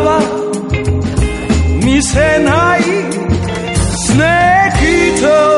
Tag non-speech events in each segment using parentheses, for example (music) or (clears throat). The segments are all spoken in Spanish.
は見せないスネークと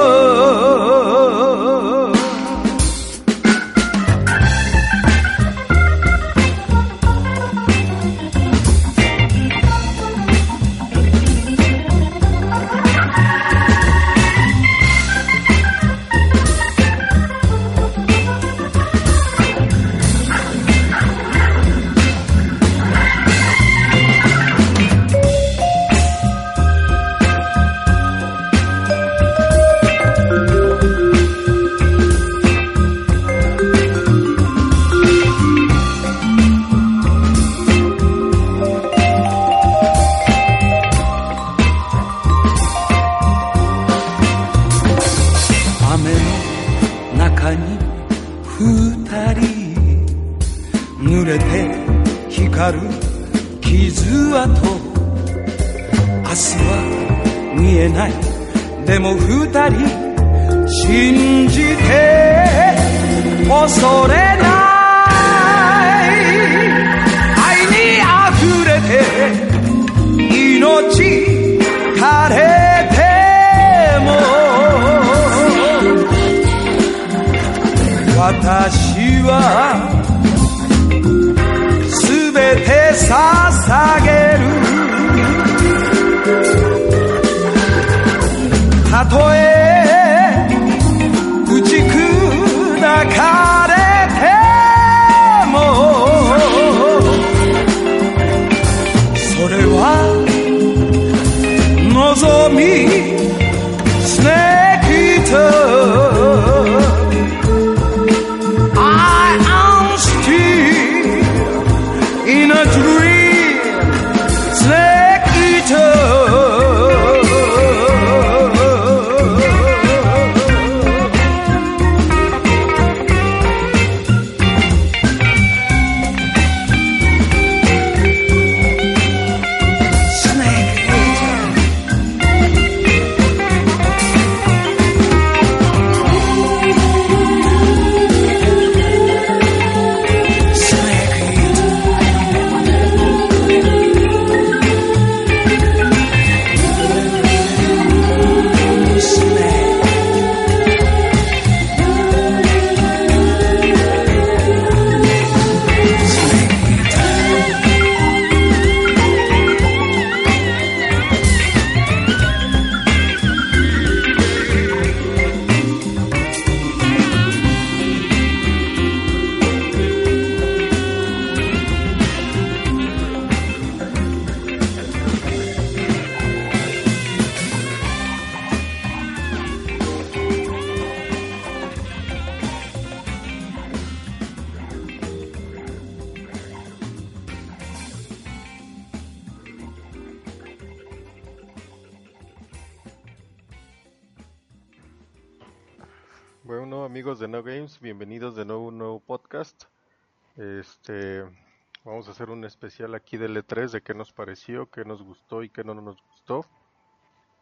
qué nos gustó y qué no nos gustó.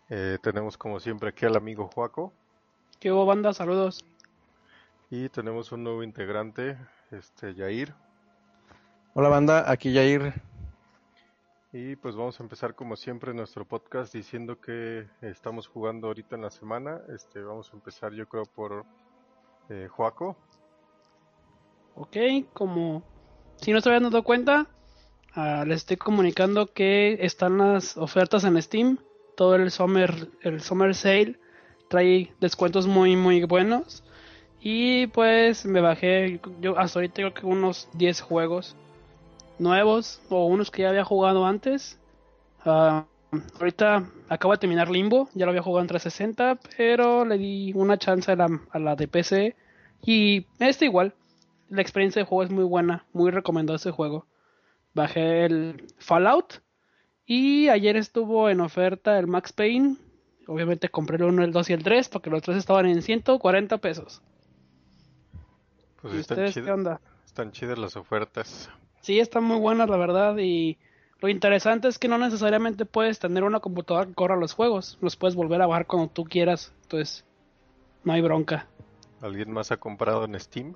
Eh, tenemos como siempre aquí al amigo Juaco. ¿Qué hubo, banda? Saludos. Y tenemos un nuevo integrante, este, Yair. Hola banda, aquí Yair. Y pues vamos a empezar como siempre nuestro podcast diciendo que estamos jugando ahorita en la semana. Este, vamos a empezar yo creo por eh, Joaco. Ok, como si no se habían dado cuenta, uh, les estoy comunicando que están las ofertas en Steam. Todo el summer, el summer sale trae descuentos muy muy buenos. Y pues me bajé, yo hasta ahorita creo que unos 10 juegos nuevos o unos que ya había jugado antes. Uh, ahorita acabo de terminar Limbo, ya lo había jugado en 360, pero le di una chance a la, a la de PC. Y este igual, la experiencia de juego es muy buena, muy recomendado ese juego. Bajé el Fallout y ayer estuvo en oferta el Max Payne. Obviamente compré el 1, el 2 y el 3 porque los tres estaban en 140 pesos. Pues ¿Y están, ustedes, ¿qué onda? están chidas las ofertas. Sí, están muy buenas, la verdad. Y lo interesante es que no necesariamente puedes tener una computadora que corra los juegos. Los puedes volver a bajar cuando tú quieras. Entonces, no hay bronca. ¿Alguien más ha comprado en Steam?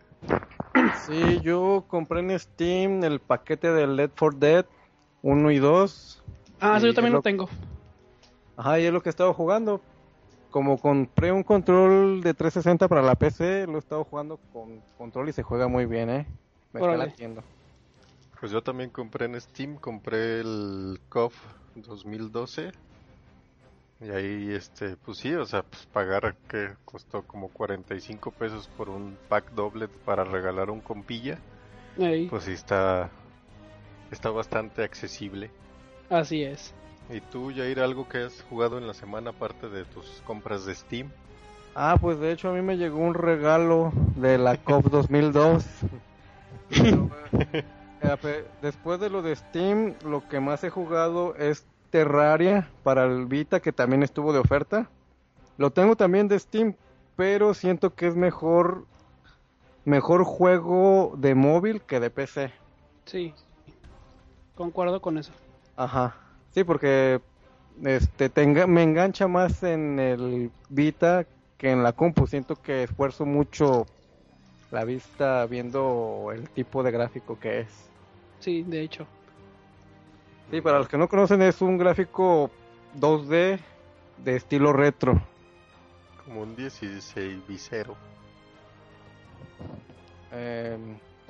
Sí, yo compré en Steam el paquete de Led for Dead 1 y 2. Ah, sí, yo también lo... tengo. Ajá, y es lo que he estado jugando. Como compré un control de 360 para la PC, lo he estado jugando con control y se juega muy bien, ¿eh? Me está latiendo. Pues yo también compré en Steam, compré el KOF 2012. Y ahí, este, pues sí, o sea, pues pagar que costó como 45 pesos por un pack doble para regalar un compilla. Pues sí está, está bastante accesible. Así es. ¿Y tú, Jair, algo que has jugado en la semana aparte de tus compras de Steam? Ah, pues de hecho a mí me llegó un regalo de la KOF 2002. (laughs) (laughs) Eh, después de lo de Steam, lo que más he jugado es Terraria para el Vita, que también estuvo de oferta. Lo tengo también de Steam, pero siento que es mejor mejor juego de móvil que de PC. Sí, concuerdo con eso. Ajá, sí, porque este tenga, me engancha más en el Vita que en la compu. Siento que esfuerzo mucho la vista viendo el tipo de gráfico que es. Sí, de hecho. Sí, para los que no conocen es un gráfico 2D de estilo retro. Como un 16 bisero. Eh,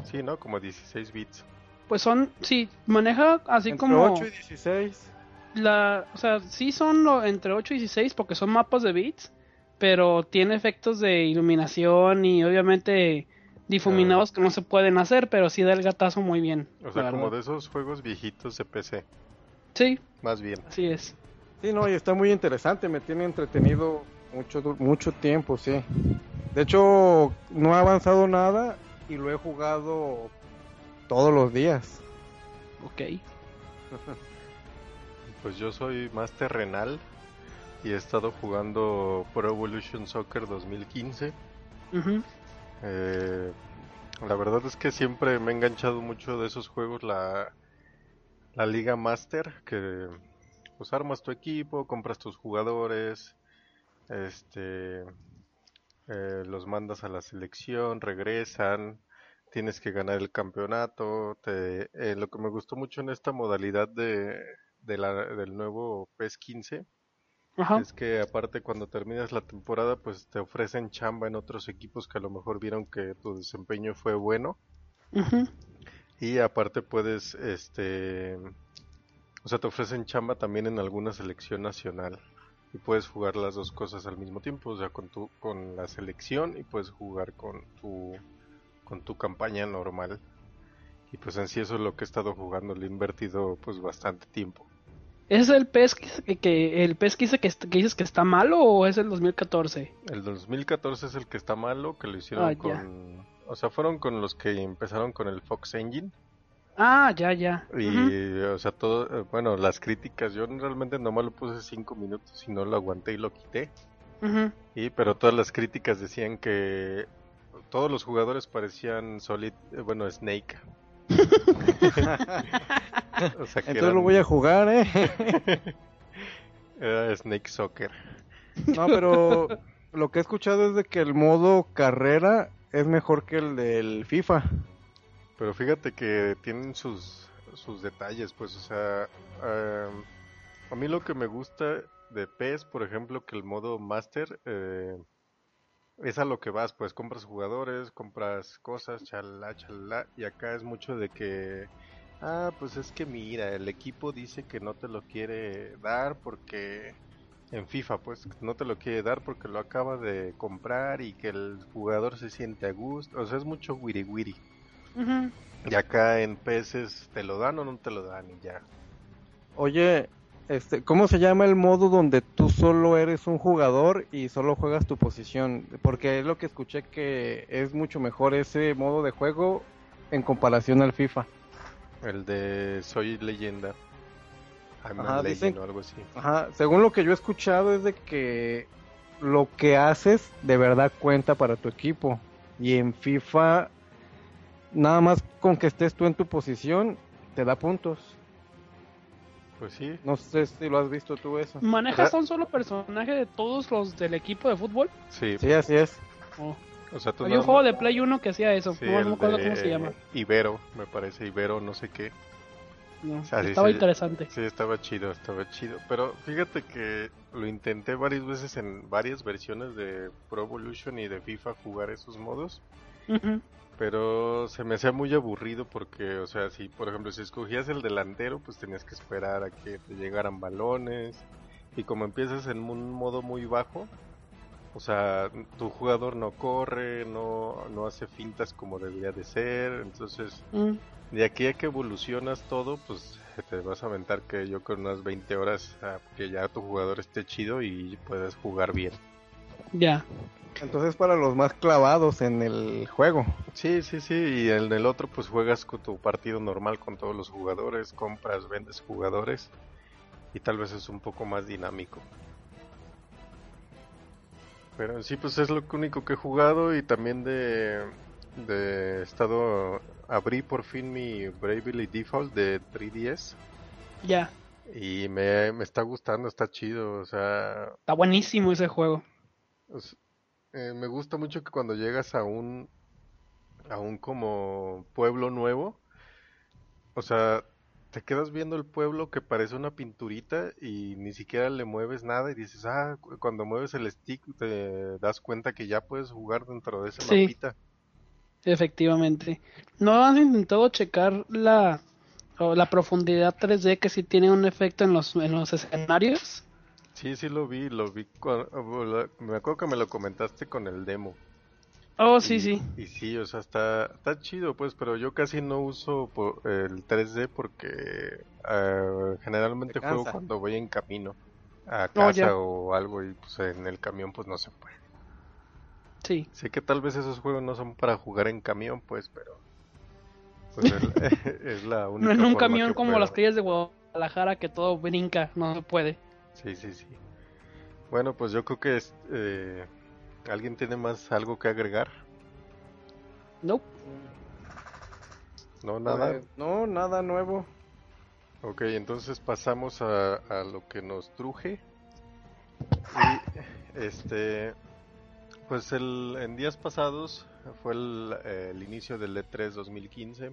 sí, ¿no? Como 16 bits. Pues son, sí, maneja así entre como... 8 y 16. La, o sea, sí son lo, entre 8 y 16 porque son mapas de bits, pero tiene efectos de iluminación y obviamente difuminados que no se pueden hacer, pero sí da el gatazo muy bien. O sea, como de esos juegos viejitos de PC. Sí. Más bien. Sí es. Sí, no, y está muy interesante, me tiene entretenido mucho, mucho tiempo, sí. De hecho, no ha avanzado nada y lo he jugado todos los días. Ok. (laughs) pues yo soy más terrenal y he estado jugando Pro Evolution Soccer 2015. Uh eh, la verdad es que siempre me ha enganchado mucho de esos juegos la, la Liga Master, que pues armas tu equipo, compras tus jugadores, este, eh, los mandas a la selección, regresan, tienes que ganar el campeonato. Te, eh, lo que me gustó mucho en esta modalidad de, del nuevo PES 15 es que aparte cuando terminas la temporada pues te ofrecen chamba en otros equipos que a lo mejor vieron que tu desempeño fue bueno. Y aparte puedes, este, o sea, te ofrecen chamba también en alguna selección nacional. Y puedes jugar las dos cosas al mismo tiempo, o sea, con tu, con la selección y puedes jugar con tu, con tu campaña normal. Y pues en sí eso es lo que he estado jugando, le he invertido pues bastante tiempo. ¿Es el PES que, que el PES que, dice que, dices que está malo o es el 2014? El 2014 es el que está malo, que lo hicieron ah, con... O sea, fueron con los que empezaron con el Fox Engine. Ah, ya, ya. Y, o sea, todo, bueno, las críticas, yo realmente nomás lo puse cinco minutos y no lo aguanté y lo quité. Y pero todas las críticas decían que todos los jugadores parecían Solid, eh, bueno, Snake. (laughs) Entonces lo voy a jugar, ¿eh? (laughs) Era Snake Soccer. No, pero lo que he escuchado es de que el modo carrera es mejor que el del FIFA. Pero fíjate que tienen sus, sus detalles, pues, o sea, a mí lo que me gusta de PES, por ejemplo, que el modo Master eh, es a lo que vas, pues compras jugadores, compras cosas, chalala, chalala, y acá es mucho de que, ah, pues es que mira, el equipo dice que no te lo quiere dar porque en FIFA, pues no te lo quiere dar porque lo acaba de comprar y que el jugador se siente a gusto, o sea, es mucho wiri wiri. Y acá en PES te lo dan o no te lo dan y ya. Oye, este, ¿cómo se llama el modo donde tú solo eres un jugador y solo juegas tu posición? Porque es lo que escuché que es mucho mejor ese modo de juego en comparación al FIFA. El de Soy leyenda. Ajá, dicen, o algo así. Ajá, según lo que yo he escuchado es de que lo que haces de verdad cuenta para tu equipo. Y en FIFA, nada más con que estés tú en tu posición, te da puntos. Pues sí. No sé si lo has visto tú eso. ¿Manejas a un solo personaje de todos los del equipo de fútbol? Sí. Sí, así es. Oh. O sea, tú Hay un juego de Play 1 que hacía eso. no me acuerdo cómo se llama. Ibero, me parece. Ibero, no sé qué. estaba interesante. Sí, estaba chido, estaba chido. Pero fíjate que lo intenté varias veces en varias versiones de Pro Evolution y de FIFA jugar esos modos pero se me hacía muy aburrido porque, o sea, si por ejemplo si escogías el delantero, pues tenías que esperar a que te llegaran balones y como empiezas en un modo muy bajo, o sea, tu jugador no corre, no, no hace fintas como debería de ser, entonces mm. de aquí a que evolucionas todo, pues te vas a aventar que yo con unas 20 horas que ya tu jugador esté chido y puedes jugar bien. Ya. Entonces para los más clavados en el juego. Sí, sí, sí, y en el otro pues juegas con tu partido normal con todos los jugadores, compras, vendes jugadores y tal vez es un poco más dinámico. Pero sí pues es lo único que he jugado y también de, de estado abrí por fin mi Bravely Default de 3DS. Ya. Y me, me está gustando, está chido, o sea... Está buenísimo ese juego. Eh, me gusta mucho que cuando llegas a un a un como pueblo nuevo, o sea, te quedas viendo el pueblo que parece una pinturita y ni siquiera le mueves nada y dices, ah, cuando mueves el stick te das cuenta que ya puedes jugar dentro de ese sí, mapita. Efectivamente. ¿No has intentado checar la, la profundidad 3D que sí tiene un efecto en los, en los escenarios? Sí, sí lo vi, lo vi. me acuerdo que me lo comentaste con el demo. Oh, sí, sí. Y sí, o sea, está, está chido, pues, pero yo casi no uso el 3D porque uh, generalmente juego cuando voy en camino a oh, casa o algo y pues en el camión pues no se puede. Sí. Sé que tal vez esos juegos no son para jugar en camión, pues, pero pues es, la (laughs) (laughs) única. No en un camión como las calles de Guadalajara que todo brinca, no se puede. Sí, sí, sí. Bueno, pues yo creo que eh, alguien tiene más algo que agregar. No. No, nada. No, nada nuevo. Ok, entonces pasamos a, a lo que nos truje. Y este, pues el, en días pasados fue el, el inicio del E3 2015.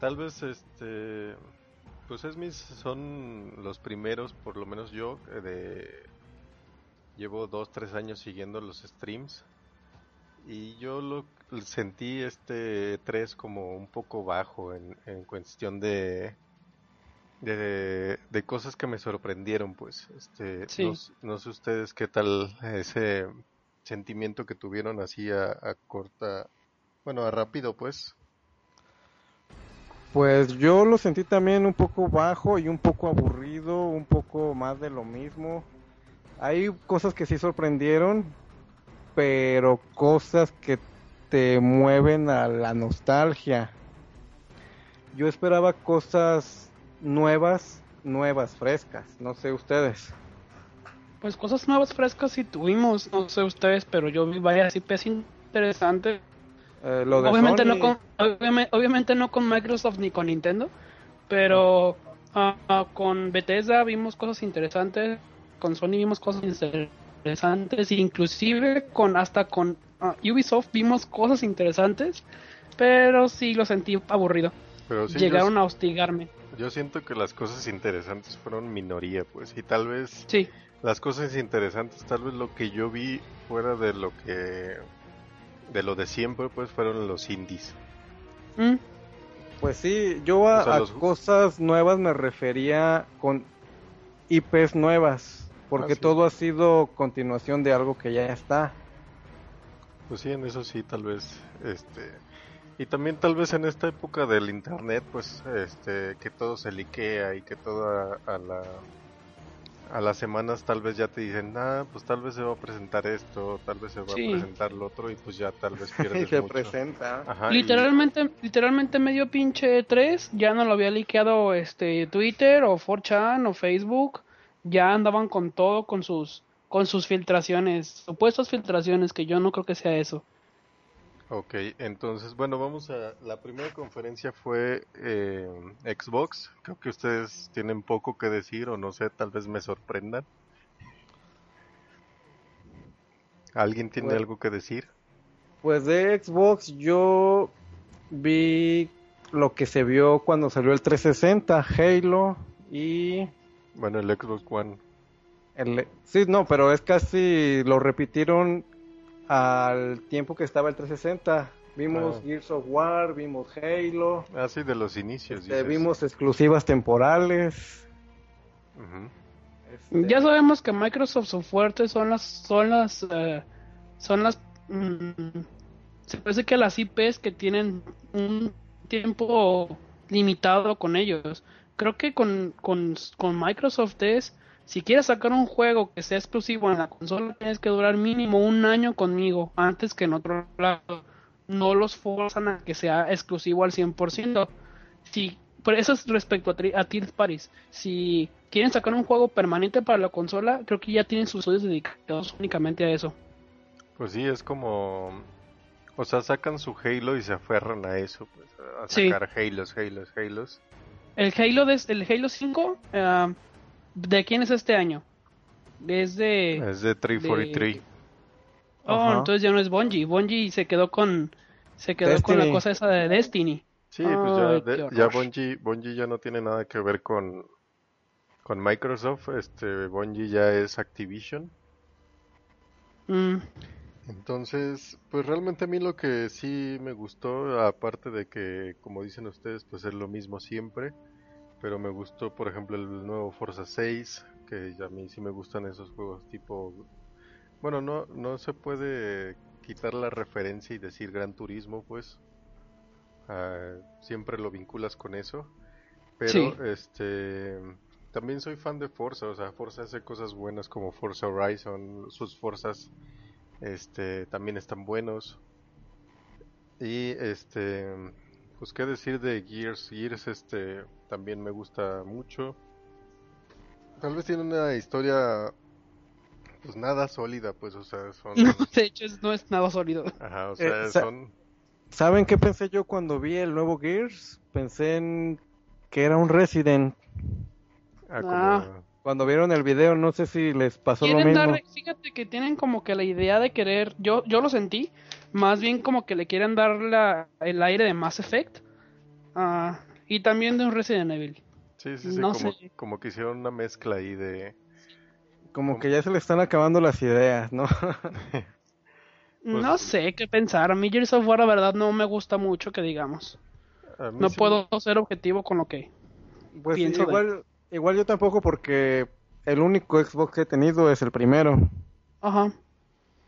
Tal vez este pues es mis, son los primeros, por lo menos yo, eh, de llevo dos, tres años siguiendo los streams y yo lo sentí este 3 como un poco bajo en, en cuestión de, de, de cosas que me sorprendieron pues. Este no, sé ustedes qué tal ese sentimiento que tuvieron así a, a corta bueno a rápido pues. Pues yo lo sentí también un poco bajo y un poco aburrido, un poco más de lo mismo. Hay cosas que sí sorprendieron, pero cosas que te mueven a la nostalgia. Yo esperaba cosas nuevas, nuevas, frescas, no sé ustedes. Pues cosas nuevas, frescas sí tuvimos, no sé ustedes, pero yo vi varias IPs interesantes. Eh, lo de obviamente, Sony, no con, obviamente, obviamente no con Microsoft ni con Nintendo, pero ah, con Bethesda vimos cosas interesantes, con Sony vimos cosas interesantes, inclusive con hasta con ah, Ubisoft vimos cosas interesantes, pero sí lo sentí aburrido. Pero sí, Llegaron yo, a hostigarme. yo siento que las cosas interesantes fueron minoría, pues, y tal vez Sí, las cosas interesantes, tal vez lo que yo vi fuera de lo que de lo de siempre, pues, fueron los indies. Mm, Pues sí, yo a, O sea, a los- cosas nuevas me refería con IPs nuevas, porque Ah, sí. todo ha sido continuación de algo que ya está. Pues sí, en eso sí, tal vez, este, y también tal vez en esta época del internet, pues, este, que todo se liquea y que todo a, a la, a las semanas tal vez ya te dicen, ah, pues tal vez se va a presentar esto, tal vez se va Sí. a presentar lo otro y pues ya tal vez (laughs) y pierdes se mucho. presenta. Ajá, y- literalmente, literalmente medio pinche 3 ya no lo había liqueado este Twitter o 4chan o Facebook, ya andaban con todo con sus con sus filtraciones, supuestas filtraciones que yo no creo que sea eso. Ok, entonces, bueno, vamos a... La primera conferencia fue eh, Xbox. Creo que ustedes tienen poco que decir o no sé, tal vez me sorprendan. ¿Alguien tiene Bueno. algo que decir? Pues de Xbox yo vi lo que se vio cuando salió el 360, Halo y Bueno, el Xbox One. el... Sí, no, pero es casi lo repitieron al tiempo que estaba el 360. Vimos Ah. Gears of War, vimos Halo, Ah, sí, de los inicios. este, dices. vimos exclusivas temporales. Ujú. este, Ya sabemos que Microsoft su fuerte son las son las eh, son las mm, se parece que las IPs que tienen un tiempo limitado con ellos. Creo que con, con, con Microsoft es si quieres sacar un juego que sea exclusivo en la consola tienes que durar mínimo un año conmigo antes que en otro lado. No los forzan a que sea exclusivo al 100%. Si pero eso es respecto a, a Third Parties. Si quieren sacar un juego permanente para la consola, creo que ya tienen sus estudios dedicados únicamente a eso. Pues sí, es como... O sea, sacan su Halo y se aferran a eso, pues, a Sí. sacar Halos, Halos, Halos. El Halo, de, el Halo 5, ah, ¿de quién es este año? Es de... Es de 343. Oh, Ajá. entonces ya no es Bungie. Bungie se quedó con... Se quedó con la cosa esa de Destiny. Sí, pues ya, de- ya. Bungie, Bungie ya no tiene nada que ver con, con Microsoft, este Bungie ya es Activision. Mm, Entonces, pues realmente a mí lo que sí me gustó, aparte de que, como dicen ustedes, pues es lo mismo siempre, pero me gustó, por ejemplo, el nuevo Forza 6, que a mí sí me gustan esos juegos tipo... Bueno, no, no se puede quitar la referencia y decir Gran Turismo, pues. Ah, siempre lo vinculas con eso. Pero, Sí. este... También soy fan de Forza, o sea, Forza hace cosas buenas como Forza Horizon, sus Forzas este también están buenos y este pues qué decir de Gears Gears este también me gusta mucho tal vez tiene una historia pues nada sólida pues o sea son (laughs) no, de hecho es- no es nada sólido. ajá o sea Eh, sa- son ¿Saben qué pensé yo cuando vi el nuevo Gears? Pensé en que era un Resident. ah, como- Ah. Cuando vieron el video, no sé si les pasó lo mismo. dar, fíjate que tienen como que la idea de querer, yo, yo lo sentí, más bien como que le quieren dar la, el aire de Mass Effect ah, y también de un Resident Evil. sí sí sí no como, sé. como que hicieron una mezcla ahí de Como que ya se le están acabando las ideas, ¿no? (laughs) Pues- no sé qué pensar, a mí Gears of War la verdad no me gusta mucho que digamos, no sí me- puedo ser objetivo con lo que... Pues Pienso de- igual, yo tampoco porque el único Xbox que he tenido es el primero. Ajá,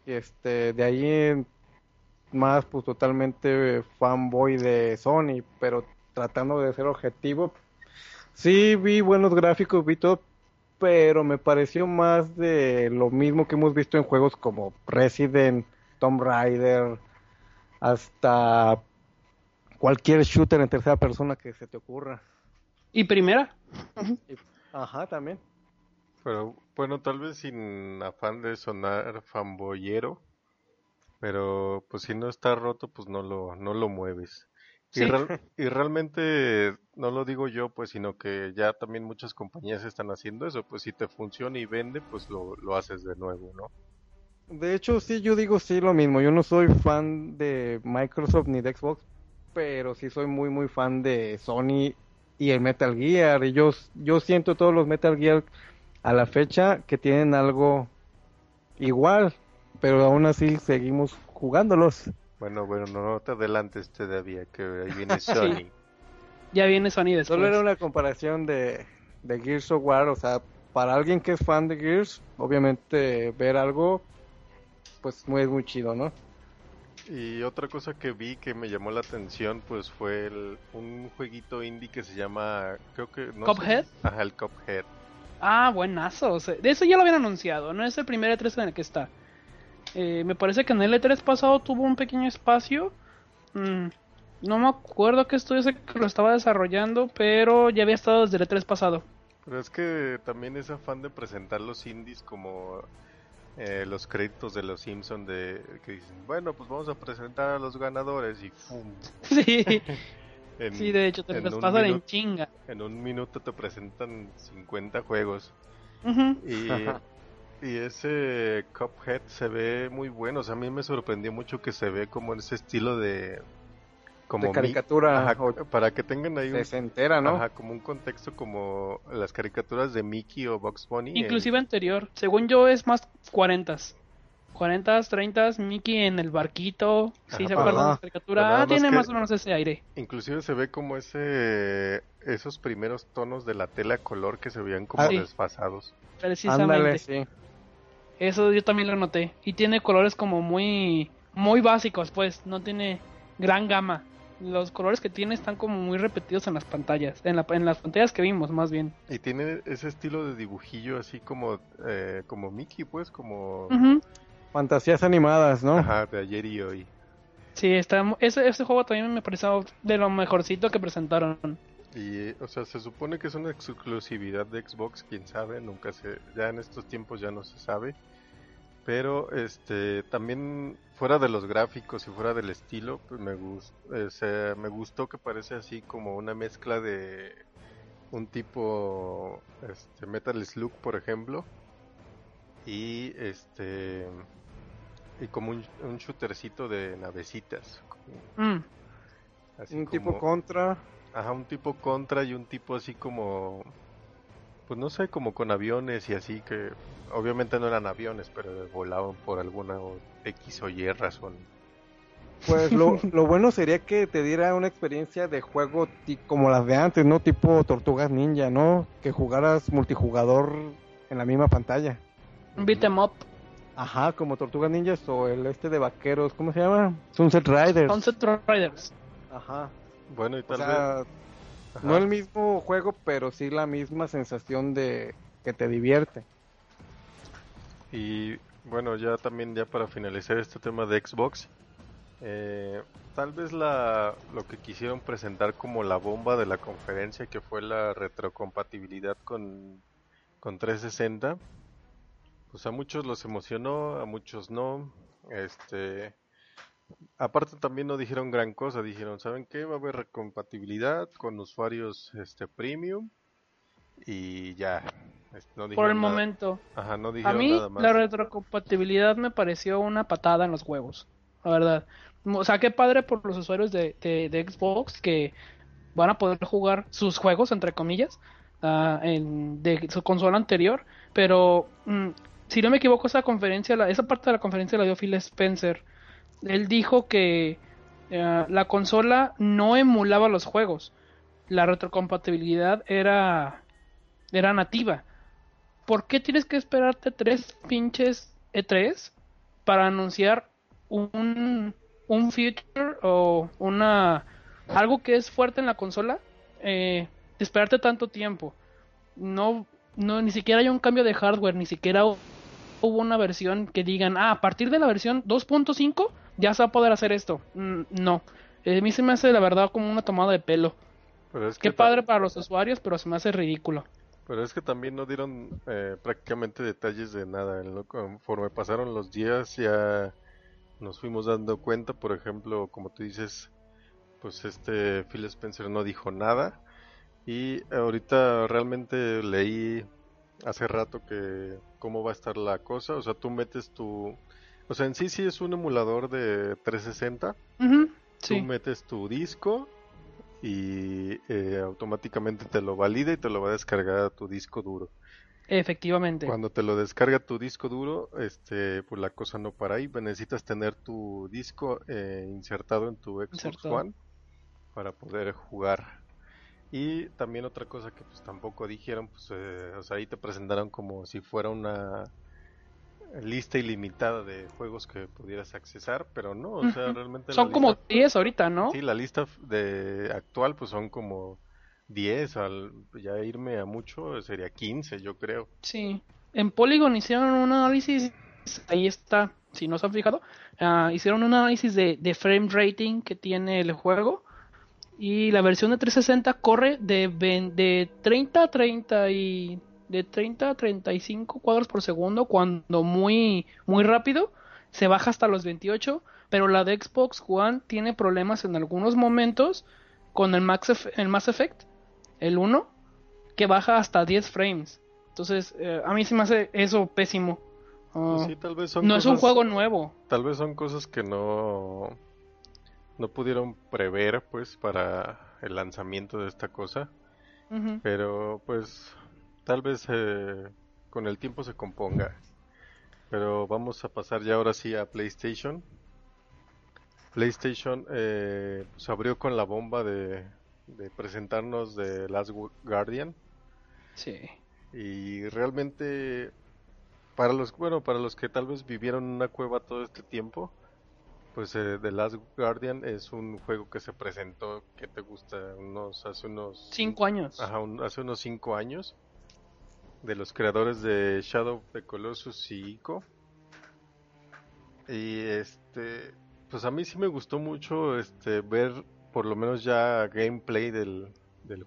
Y este, de ahí más pues totalmente fanboy de Sony, pero tratando de ser objetivo. Sí vi buenos gráficos, vi todo, pero me pareció más de lo mismo que hemos visto en juegos como Resident, Tomb Raider, hasta cualquier shooter en tercera persona que se te ocurra. y primera, (laughs) Ajá, también. Pero bueno, tal vez sin afán de sonar fanboyero, pero pues si no está roto, pues no lo, no lo mueves. Y, (laughs) y, realmente no lo digo yo, pues, sino que ya también muchas compañías están haciendo eso. Pues si te funciona y vende, pues lo, lo haces de nuevo, ¿no? De hecho, sí, yo digo sí lo mismo. Yo no soy fan de Microsoft ni de Xbox, pero sí soy muy, muy fan de Sony y el Metal Gear. Y yo, yo siento todos los Metal Gear a la fecha que tienen algo igual, pero aún así seguimos jugándolos. Bueno, bueno, no te adelantes todavía, que ahí viene (laughs) Sony. Ya viene Sony después. Solo era una comparación de, de Gears of War, o sea, para alguien que es fan de Gears, obviamente ver algo, pues muy, muy chido, ¿no? Y otra cosa que vi que me llamó la atención, pues fue el, un jueguito indie que se llama, creo que... No ¿Cuphead? ajá, el Cuphead. Ah, buenazo. de eso ya lo habían anunciado, no es el primer E3 en el que está. Eh, me parece que en el E3 pasado tuvo un pequeño espacio. Mm, no me acuerdo qué estudio ese que lo estaba desarrollando, pero ya había estado desde el E3 pasado. Pero es que también es afán de presentar los indies como eh, los créditos de los Simpson de que dicen, bueno, pues vamos a presentar a los ganadores y ¡fum! (laughs) Sí. sí, de hecho, te los pasan en chinga. En un minuto te presentan 50 juegos. Y (laughs) y ese Cuphead se ve muy bueno. O sea, a mí me sorprendió mucho que se ve como en ese estilo de. Como caricatura. para que tengan ahí un. Se entera, ¿no? Ajá, como un contexto como las caricaturas de Mickey o Box Bunny. Inclusive anterior. Según yo, es más 40 40, 30, Mickey en el barquito. Sí, ¿se acuerdan de la caricatura? Ah, tiene más o menos ese aire. Inclusive se ve como ese esos primeros tonos de la tela color que se veían como ah, desfasados. Precisamente. sí. Eso yo también lo noté. Y tiene colores como muy, muy básicos, pues. No tiene gran gama. Los colores que tiene están como muy repetidos en las pantallas. En, la, en las pantallas que vimos, más bien. Y tiene ese estilo de dibujillo así como, eh, como Mickey, pues, como... Fantasías animadas, ¿no? Ajá, de ayer y hoy. Sí, está, ese, ese juego también me pareció de lo mejorcito que presentaron. Y, o sea, se supone que es una exclusividad de Xbox, quién sabe, nunca se, ya en estos tiempos ya no se sabe. Pero, este, también fuera de los gráficos y fuera del estilo, pues me, eh, me gustó que parece así como una mezcla de un tipo, este, Metal Slug, por ejemplo, y este, y como un, un shootercito de navecitas. Mm. un tipo contra. Ajá, un tipo contra y un tipo así como, pues no sé, como con aviones y así que obviamente no eran aviones, pero volaban por alguna X o Y razón. Pues lo, (laughs) lo bueno sería que te diera una experiencia de juego como las de antes, ¿no? Tipo Tortugas Ninja, ¿no? Que jugaras multijugador en la misma pantalla. Beat em up. Ajá, como Tortugas Ninjas o el este de vaqueros, ¿cómo se llama? Sunset Riders. Sunset Riders. Ajá. Bueno, y tal vez... No el mismo juego, pero sí la misma sensación de que te divierte. Y bueno, ya también ya para finalizar este tema de Xbox, eh, tal vez la, lo que quisieron presentar como la bomba de la conferencia, que fue la retrocompatibilidad con, con 360, pues a muchos los emocionó, a muchos no. Este, Aparte también no dijeron gran cosa, dijeron, ¿saben qué? Va a haber compatibilidad con usuarios este premium y ya. Por el momento. Ajá, no a mí la retrocompatibilidad me pareció una patada en los huevos, la verdad. O sea, qué padre por los usuarios de, de, Xbox que van a poder jugar sus juegos, entre comillas, uh, en, de su consola anterior, pero mm, si no me equivoco, esa conferencia, la, esa parte de la conferencia la dio Phil Spencer él dijo que eh, la consola no emulaba los juegos. La retrocompatibilidad era, era nativa. ¿Por qué tienes que esperarte tres pinches E3 para anunciar un, un feature o una algo que es fuerte en la consola? Eh, esperarte tanto tiempo. No, no, ni siquiera hay un cambio de hardware, ni siquiera hubo una versión que digan, ah, a partir de la versión 2.5 ya se va a poder hacer esto. Mm, no. a mí se me hace la verdad como una tomada de pelo. Qué padre para los usuarios, pero se me hace ridículo. Pero es que también no dieron eh, prácticamente detalles de nada. Conforme pasaron los días ya nos fuimos dando cuenta, por ejemplo, como tú dices, pues este Phil Spencer no dijo nada. Y ahorita realmente leí hace rato que cómo va a estar la cosa. O sea, tú metes tu... O sea, en sí sí es un emulador de 360. Tú metes tu disco y eh, automáticamente te lo valida y te lo va a descargar a tu disco duro. Efectivamente. Cuando te lo descarga tu disco duro, este, pues la cosa no para ahí. Necesitas tener tu disco eh, insertado en tu Xbox One para poder jugar. Y también otra cosa que pues tampoco dijeron, pues eh, o sea, ahí te presentaron como si fuera una lista ilimitada de juegos que pudieras accesar, pero no, o sea, realmente... Son como 10 ahorita, ¿no? Sí, la lista de actual pues son como 10, al ya irme a mucho sería 15, yo creo. Sí, en Polygon hicieron un análisis, ahí está, si no se han fijado, uh, hicieron un análisis de, de frame rating que tiene el juego y la versión de 360 corre de, de 30 a 30 y de 30 a 35 cuadros por segundo cuando muy muy rápido se baja hasta los 28 pero la de Xbox One tiene problemas en algunos momentos con el Max el Mass Effect el 1 que baja hasta 10 frames. Entonces eh, a mí se me hace eso pésimo. Pues tal vez no es un juego nuevo. Tal vez son cosas que no no pudieron prever pues para el lanzamiento de esta cosa. Pero pues tal vez eh, con el tiempo se componga. Pero vamos a pasar ya ahora sí a PlayStation. PlayStation eh, se abrió con la bomba de, de presentarnos de Last Guardian. Sí. Y realmente para los bueno para los que tal vez vivieron en una cueva todo este tiempo, pues eh, The Last Guardian es un juego que se presentó que te gusta unos hace unos cinco años. Ajá, hace unos cinco años de los creadores de Shadow of the Colossus y Ico. Y este, pues a mí sí me gustó mucho este ver por lo menos ya gameplay del,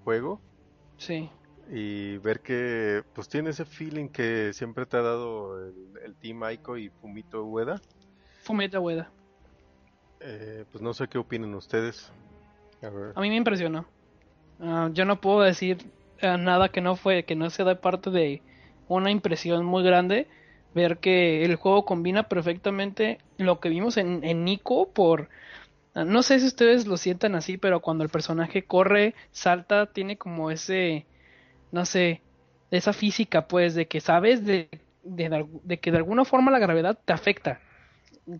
juego. Sí. Y ver que pues tiene ese feeling que siempre te ha dado el, Team Ico y Fumito Ueda. Fumito Ueda. Eh, pues no sé qué opinan ustedes. A, mí me impresionó. Ah, yo no puedo decir nada que no fue, que no se da parte de una impresión muy grande ver que el juego combina perfectamente lo que vimos en, en Nico por no sé si ustedes lo sientan así, pero cuando el personaje corre, salta, tiene como ese, no sé, esa física, pues, de que sabes de, de, que de alguna forma la gravedad te afecta.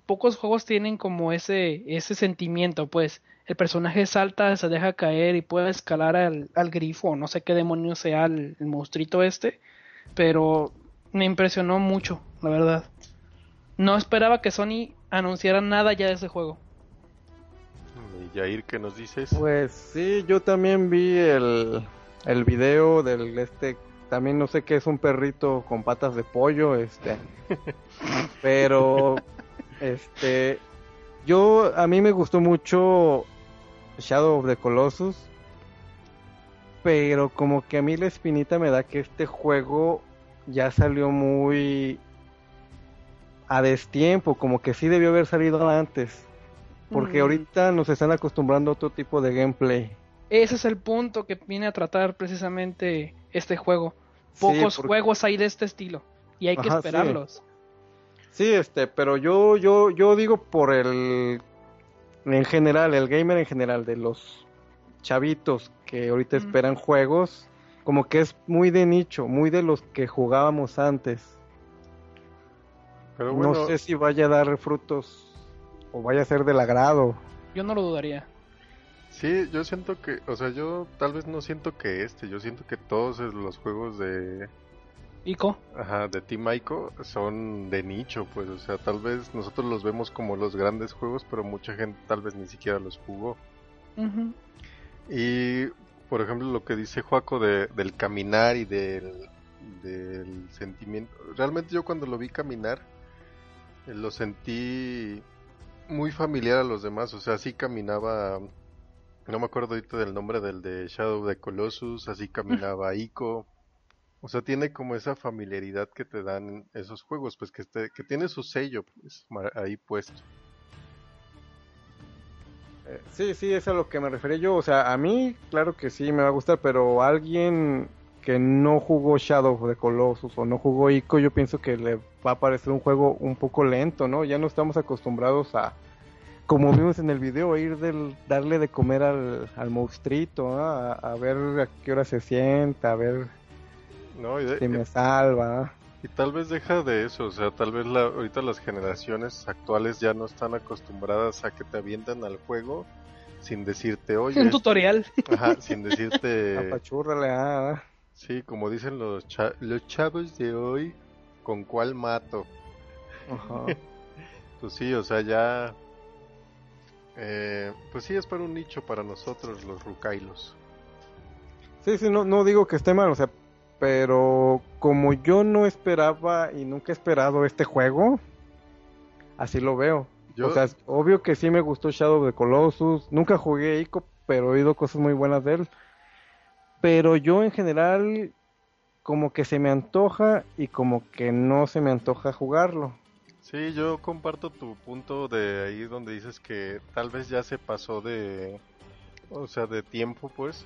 Pocos juegos tienen como ese, ese sentimiento, pues, el personaje salta, se deja caer y puede escalar al, al grifo, no sé qué demonio sea el, monstruito este, pero me impresionó mucho, la verdad. No esperaba que Sony anunciara nada ya de ese juego. ¿Y Jair qué nos dices? Pues sí, yo también vi el, el video del este también no sé qué es un perrito con patas de pollo, este. (laughs) pero este yo a mí me gustó mucho Shadow of the Colossus. Pero como que a mí la espinita me da que este juego ya salió muy a destiempo, como que sí debió haber salido antes. Porque mm. ahorita nos están acostumbrando a otro tipo de gameplay. Ese es el punto que viene a tratar precisamente este juego. Pocos juegos hay de este estilo y hay que esperarlos. Sí. Sí. este, pero yo yo yo digo por el en general, el gamer en general, de los chavitos que ahorita esperan juegos, como que es muy de nicho, muy de los que jugábamos antes. Pero no sé si vaya a dar frutos o vaya a ser del agrado. Yo no lo dudaría. Sí, yo siento que, o sea, yo tal vez no siento que este, yo siento que todos los juegos de Ico. Ajá, de Team Ico son de nicho, pues, o sea, tal vez nosotros los vemos como los grandes juegos, pero mucha gente tal vez ni siquiera los jugó. Y, por ejemplo, lo que dice Joaco de, del caminar y del, del sentimiento. Realmente yo cuando lo vi caminar, eh, lo sentí muy familiar a los demás, o sea, así caminaba, no me acuerdo ahorita del nombre del de Shadow de Colossus, así caminaba Ico O sea, tiene como esa familiaridad que te dan esos juegos, pues que, este, tiene su sello pues, ahí puesto. Eh, sí, sí, es a lo que me refería yo. O sea, a mí, claro que sí, me va a gustar, pero alguien que no jugó Shadow of the Colossus o no jugó Ico, yo pienso que le va a parecer un juego un poco lento, ¿no? Ya no estamos acostumbrados a, como vimos en el video, ir del, darle de comer al, al monstruito, a, ver a qué hora se sienta, a ver no, si me salva. Y tal vez deja de eso, o sea, tal vez la, ahorita las generaciones actuales ya no están acostumbradas a que te avientan al juego sin decirte, oye. Un tutorial. (laughs) Ajá, sin decirte. Apachúrrale, ah. Sí, como dicen los, los chavos de hoy, ¿con cuál mato? Ajá. (laughs) pues sí, o sea, ya. Eh, pues sí, es para un nicho para nosotros, los rucailos. Sí, sí, no, no digo que esté mal, o sea, pero como yo no esperaba y nunca he esperado este juego, así lo veo. O sea, obvio que sí me gustó Shadow of the Colossus. Nunca jugué Ico, pero he oído cosas muy buenas de él. Pero yo en general, como que se me antoja y como que no se me antoja jugarlo. Sí, yo comparto tu punto de ahí donde dices que tal vez ya se pasó de, o sea, de tiempo, pues.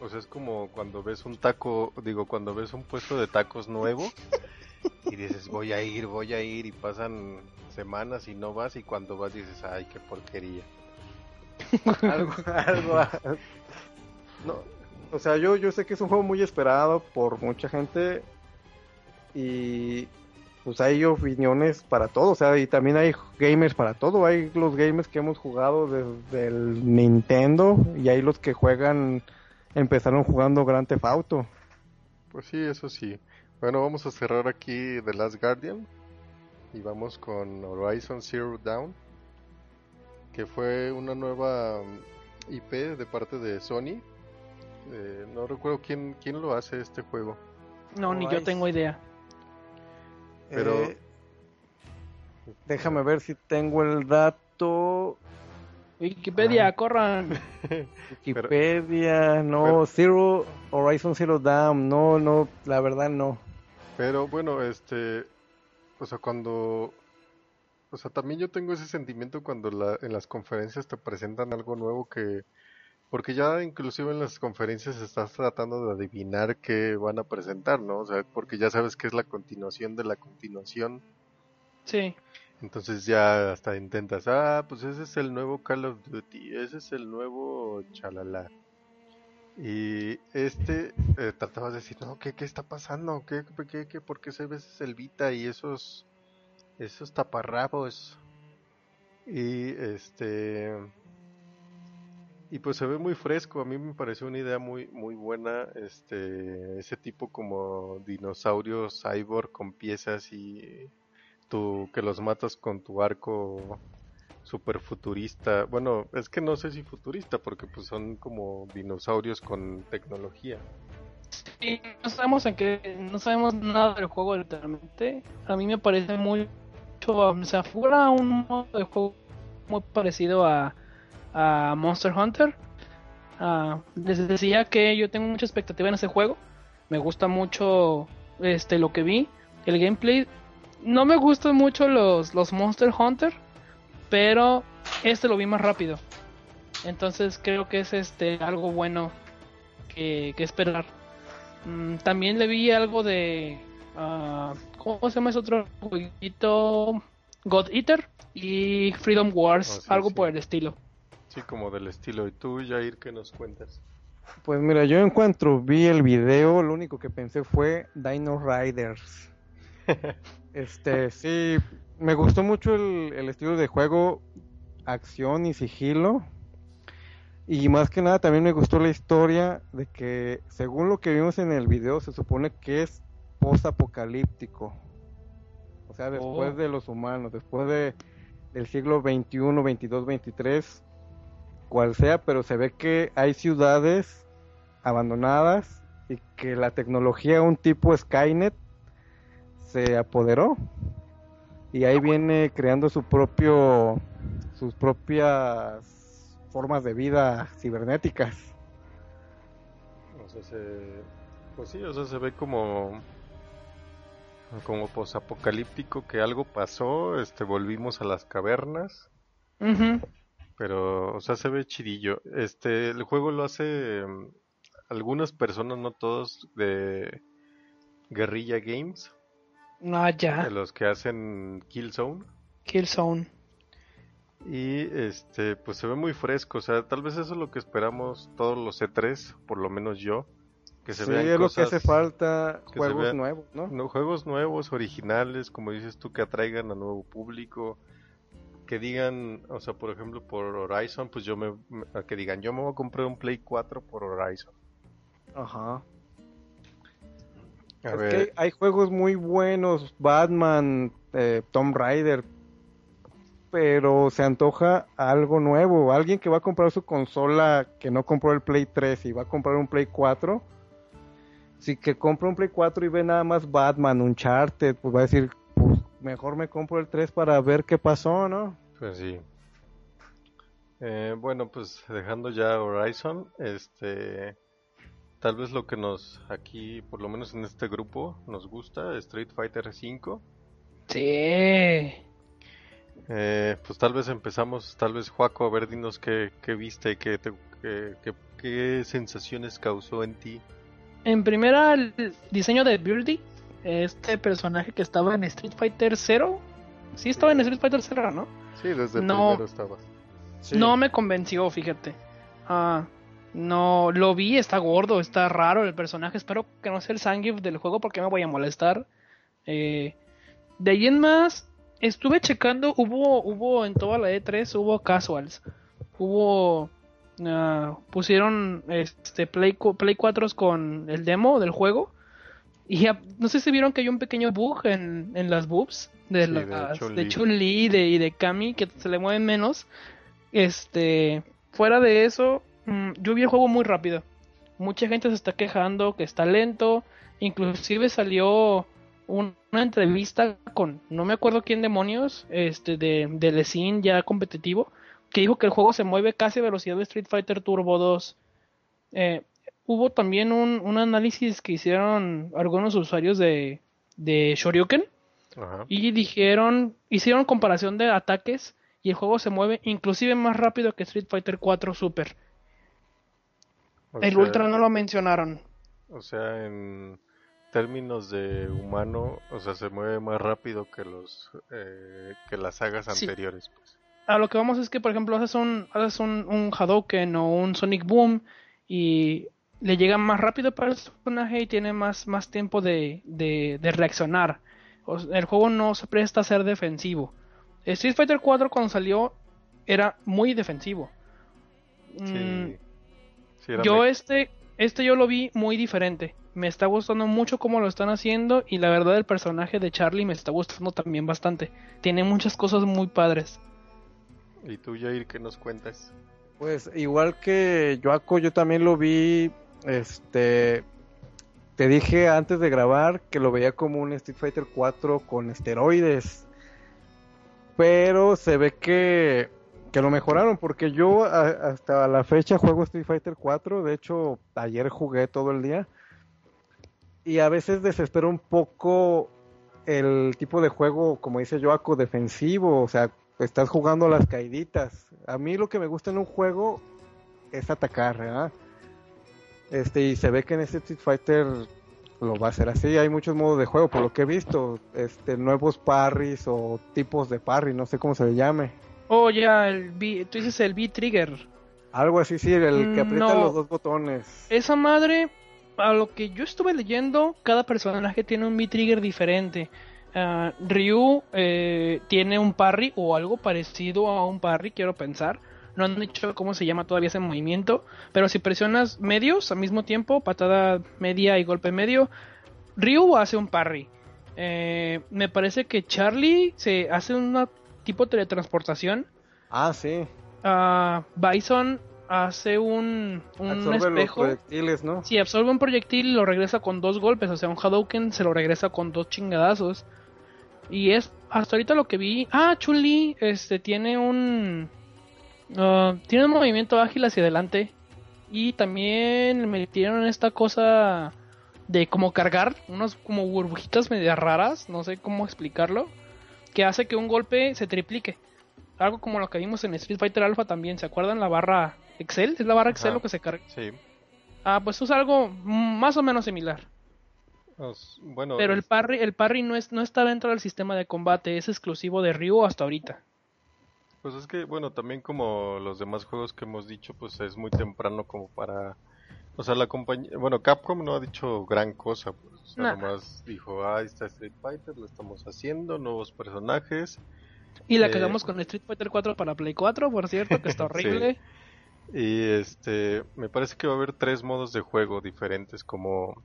O sea, es como cuando ves un taco, digo, cuando ves un puesto de tacos nuevo (laughs) y dices, voy a ir, voy a ir, y pasan semanas y no vas, y cuando vas dices, ay, qué porquería. (laughs) algo, algo. No, o sea, yo, yo sé que es un juego muy esperado por mucha gente y pues hay opiniones para todo, o sea, y también hay gamers para todo, hay los gamers que hemos jugado desde el Nintendo y hay los que juegan empezaron jugando Grand Theft Auto. Pues sí, eso sí. Bueno, vamos a cerrar aquí The Last Guardian y vamos con Horizon Zero Dawn, que fue una nueva um, IP de parte de Sony. Eh, no recuerdo quién, quién lo hace este juego. No, ni yo tengo idea. Pero... Eh, déjame ver si tengo el dato. Wikipedia, corran. (laughs) Wikipedia, no, Zero, Horizon Zero Dawn, no, no, la verdad no. Pero bueno, este, o sea, cuando, o sea, también yo tengo ese sentimiento cuando la, en las conferencias te presentan algo nuevo que, porque ya inclusive en las conferencias estás tratando de adivinar qué van a presentar, ¿no? O sea, porque ya sabes que es la continuación de la continuación. Sí. Entonces ya hasta intentas, ah, pues ese es el nuevo Call of Duty, ese es el nuevo chalala. Y este eh, tratabas de decir, no, ¿qué, qué está pasando? ¿Qué, qué, qué, ¿Por qué se ve ese y esos, esos taparrabos? Y este... Y pues se ve muy fresco, a mí me pareció una idea muy muy buena, este ese tipo como dinosaurio cyborg con piezas y que los matas con tu arco super futurista. Bueno, es que no sé si futurista porque pues son como dinosaurios con tecnología. Sí, no sabemos en qué, no sabemos nada del juego literalmente. A mí me parece muy, o sea, fuera un modo de juego muy parecido a, a Monster Hunter. Uh, les decía que yo tengo mucha expectativa en ese juego. Me gusta mucho este lo que vi. El gameplay no me gustan mucho los, los Monster Hunter, pero este lo vi más rápido. Entonces creo que es este algo bueno que, esperar. Mm, también le vi algo de... Uh, ¿Cómo se llama ese otro jueguito? God Eater y Freedom Wars, oh, algo por el estilo. Sí, como del estilo. ¿Y tú, Jair, qué nos cuentas? Pues mira, yo en cuanto vi el video, lo único que pensé fue Dino Riders. (laughs) Este, sí, me gustó mucho el, estilo de juego, acción y sigilo. Y más que nada también me gustó la historia de que, según lo que vimos en el video, se supone que es post-apocalíptico. O sea, después oh. de los humanos, después de, del siglo XXI, 22, 23, cual sea, pero se ve que hay ciudades abandonadas y que la tecnología, un tipo Skynet, se apoderó y ahí viene creando su propio sus propias formas de vida cibernéticas. O sea, se, Pues sí, o sea, se ve como como posapocalíptico que algo pasó, este volvimos a las cavernas. Pero, o sea, se ve chidillo. Este, el juego lo hace mm, algunas personas, no todos, de Guerrilla Games. Ah, ya. De los que hacen Killzone. Killzone. Y este, pues se ve muy fresco, o sea, tal vez eso es lo que esperamos todos los E3, por lo menos yo. Que se sí, es lo que hace falta, juegos nuevos, ¿no? Juegos nuevos, originales, como dices tú, que atraigan a nuevo público. Que digan, o sea, por ejemplo, por Horizon, pues yo me, que digan, yo me voy a comprar un Play 4 por Horizon. Ajá. Es que hay juegos muy buenos, Batman, eh, Tomb Raider, pero se antoja algo nuevo. Alguien que va a comprar su consola que no compró el Play 3 y va a comprar un Play 4, si que compra un Play 4 y ve nada más Batman, Uncharted, pues va a decir, pues mejor me compro el 3 para ver qué pasó, ¿no? Pues sí. Eh, bueno, pues dejando ya Horizon, este, tal vez lo que nos aquí, por lo menos en este grupo, nos gusta, Street Fighter 5. Sí. Eh, pues tal vez empezamos, tal vez Juaco, a ver, dinos qué, qué viste, qué, qué, sensaciones causó en ti. En primera, el diseño de Birdie, este personaje que estaba en Street Fighter 0. Sí, estaba en Street Fighter 0, ¿no? Sí, desde el primero estaba. No me convenció, fíjate. Ah, no, lo vi, está gordo, está raro el personaje. Espero que no sea el Sangif del juego porque me voy a molestar. Eh, de ahí en más, estuve checando, hubo, hubo en toda la E3, hubo casuals, hubo, uh, pusieron este Play, Play 4 con el demo del juego y no sé si vieron que hay un pequeño bug en, en las boobs de, de Chun-Li de, y de Kami que se le mueven menos. Este, fuera de eso, yo vi el juego muy rápido. Mucha gente se está quejando que está lento. Inclusive salió una entrevista con no me acuerdo quién demonios, este de, de Lesin ya competitivo, que dijo que el juego se mueve casi a velocidad de Street Fighter Turbo 2. Eh, hubo también un, un, análisis que hicieron algunos usuarios de, de Shoryuken y dijeron, hicieron comparación de ataques y el juego se mueve inclusive más rápido que Street Fighter 4 Super. El Ultra no lo mencionaron. O sea, en términos de humano, o sea, se mueve más rápido que los eh, que las sagas anteriores. Pues. A lo que vamos es que, por ejemplo, haces un, haces un, un Hadouken o un Sonic Boom y le llega más rápido para el personaje y tiene más, más tiempo de, de, reaccionar. el juego no se presta a ser defensivo. Street Fighter 4 cuando salió era muy defensivo. Mm, yo este, este yo lo vi muy diferente me está gustando mucho cómo lo están haciendo y la verdad el personaje de Charlie me está gustando también bastante. Tiene muchas cosas muy padres. ¿Y tú, Jair, qué nos cuentas? Pues igual que Joaco, yo también lo vi, este, te dije antes de grabar que lo veía como un Street Fighter 4 con esteroides. Pero se ve que, que lo mejoraron porque yo hasta la fecha juego Street Fighter 4. De hecho, ayer jugué todo el día y a veces desespero un poco el tipo de juego, como dice Joaco, defensivo, o sea, estás jugando a las caiditas. A mí lo que me gusta en un juego es atacar, ¿verdad? Este, y se ve que en este Street Fighter lo va a hacer así. Hay muchos modos de juego, por lo que he visto, este, nuevos parries o tipos de parry, no sé cómo se le llame. Oh, ya, el B, tú dices el B-Trigger. Algo así, sí, el que aprieta los dos botones. Esa madre a lo que yo estuve leyendo, cada personaje tiene un B-Trigger diferente. Uh, Ryu eh, tiene un parry o algo parecido a un parry, quiero pensar. No han dicho cómo se llama todavía ese movimiento. Pero si presionas medios al mismo tiempo, patada media y golpe medio, Ryu hace un parry. Eh, me parece que Charlie se hace un tipo de teletransportación. Ah, sí. Uh, Bison hace un, un espejo. proyectiles, ¿no? Sí, absorbe un proyectil y lo regresa con dos golpes. O sea, un Hadouken se lo regresa con dos chingadazos. Y es hasta ahorita lo que vi. Ah, Chuli este, tiene un. Uh, tiene un movimiento ágil hacia adelante. Y también metieron esta cosa de como cargar, unos como burbujitas medias raras, no sé cómo explicarlo, que hace que un golpe se triplique. Algo como lo que vimos en Street Fighter Alpha también, ¿se acuerdan la barra Excel? ¿Es la barra Excel lo que se carga? Sí. Ah, pues es algo más o menos similar. bueno, Pero el parry, el parry no, es, no está dentro del sistema de combate, es exclusivo de Ryu hasta ahorita. Pues es que, bueno, también como los demás juegos que hemos dicho, pues es muy temprano como para... O sea, la compañía... Bueno, Capcom no ha dicho gran cosa, pues. O sea, nomás dijo, ah, está Street Fighter, lo estamos haciendo, nuevos personajes. Y la eh, con Street Fighter 4 para Play 4, por cierto, que está (laughs) horrible. Y este, me parece que va a haber tres modos de juego diferentes, como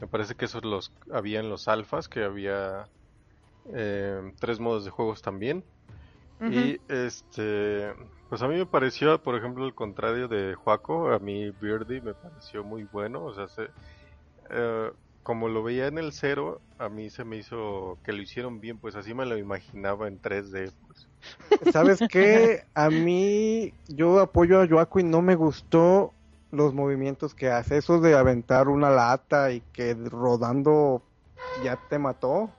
me parece que esos los había en los alfas, que había eh, tres modos de juegos también. Y este, pues a mí me pareció, por ejemplo, el contrario de Juaco, a mí Beardy me pareció muy bueno, o sea, se, eh, como lo veía en el cero, a mí se me hizo que lo hicieron bien, pues así me lo imaginaba en 3D. Pues. (laughs) ¿Sabes qué? A mí, yo apoyo a Yoaku y no me gustó los movimientos que hace, eso de aventar una lata y que rodando ya te mató.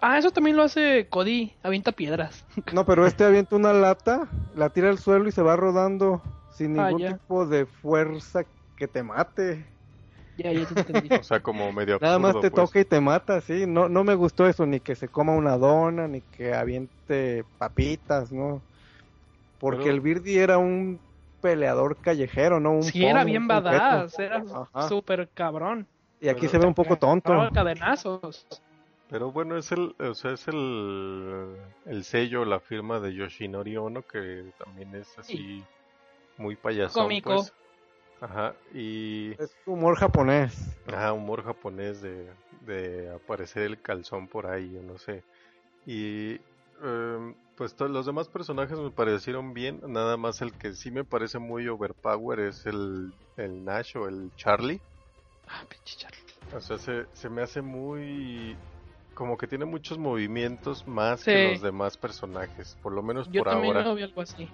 Ah, eso también lo hace Cody, avienta piedras. (laughs) No, pero este avienta una lata, la tira al suelo y se va rodando sin ah, ningún tipo de fuerza que te mate. Ya, ya te entendí. (laughs) O sea, como medio Nada más te pues. toca y te mata, sí. No, no me gustó eso, ni que se coma una dona, ni que aviente papitas, ¿no? Porque el Birdie era un peleador callejero, ¿no? Un sí, era bien badass, era súper cabrón. Y aquí se ve un poco tonto. cadenazos. Pero bueno, es el, o sea, es el, el sello, la firma de Yoshinori Ono, que también es así muy payaso. Cómico. Pues. Ajá, y... Es humor japonés. Ajá, humor japonés de, de aparecer el calzón por ahí, yo no sé. Y em, pues los demás personajes me parecieron bien, nada más el que sí me parece muy overpower es el, el Nash o el Charlie. Ah, pinche Charlie. O sea, se, se me hace muy... Como que tiene muchos movimientos más que los demás personajes, por lo menos por ahora. Yo algo así.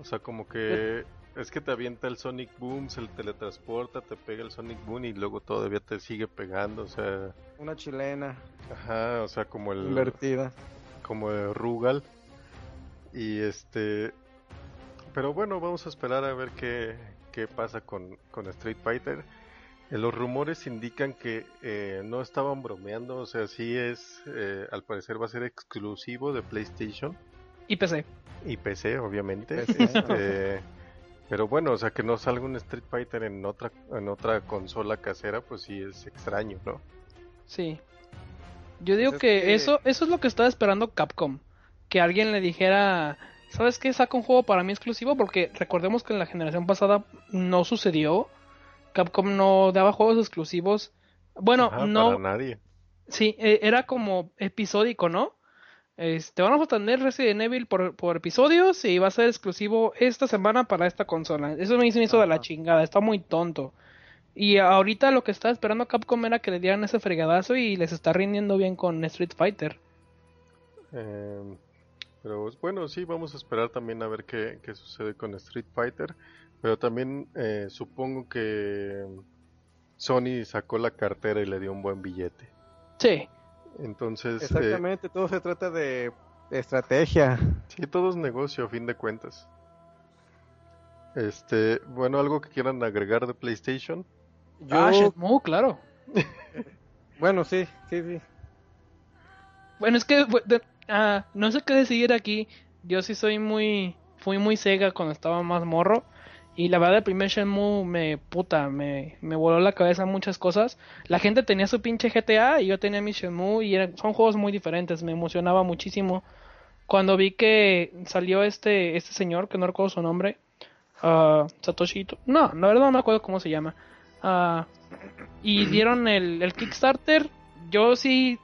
O sea, como que... Es que te avienta el Sonic Boom, se teletransporta, te pega el Sonic Boom y luego todavía te sigue pegando, o sea... Una chilena. Ajá, o sea, como el... Invertida. Como el Rugal. Y este... Pero bueno, vamos a esperar a ver qué, qué pasa con, con Street Fighter. Eh, los rumores indican que eh, no estaban bromeando, o sea, sí es, eh, al parecer va a ser exclusivo de PlayStation. Y PC. Y PC, obviamente. Este, pero bueno, o sea, que no salga un Street Fighter en otra, en otra consola casera, pues sí es extraño, ¿no? Sí. Yo digo pues que, eso eso es lo que estaba esperando Capcom. Que alguien le dijera, ¿sabes qué? Saca un juego para mí exclusivo porque recordemos que en la generación pasada no sucedió. Capcom no daba juegos exclusivos. Bueno, no... Para nadie. Sí, e, era como episódico, ¿no? Este, vamos a tener Resident Evil por, por episodios y va a ser exclusivo esta semana para esta consola. Eso me hizo de la chingada, está muy tonto. Y ahorita lo que estaba esperando Capcom era que le dieran ese fregadazo y les está rindiendo bien con Street Fighter. Em, pero bueno, sí, vamos a esperar también a ver qué, qué sucede con Street Fighter. Pero también eh, supongo que Sony sacó la cartera y le dio un buen billete. Sí. Entonces. Exactamente, todo se trata de estrategia. Sí, todo es negocio a fin de cuentas. Este, bueno, algo que quieran agregar de PlayStation. Yo... Ah, claro. (laughs) bueno, sí, sí, sí. Bueno, es que ah, no sé qué decidir aquí. Yo sí soy muy, fui muy cega cuando estaba más morro. Y la verdad, el primer Shenmue me puta, me, me voló la cabeza muchas cosas. La gente tenía su pinche GTA y yo tenía mi Shenmue y son juegos muy diferentes. Me emocionaba muchísimo. Cuando vi que salió este, este señor, que no recuerdo su nombre, uh, Satoshi, no, la verdad no me acuerdo cómo se llama. Uh, y (clears throat) dieron el, el Kickstarter. Yo sí,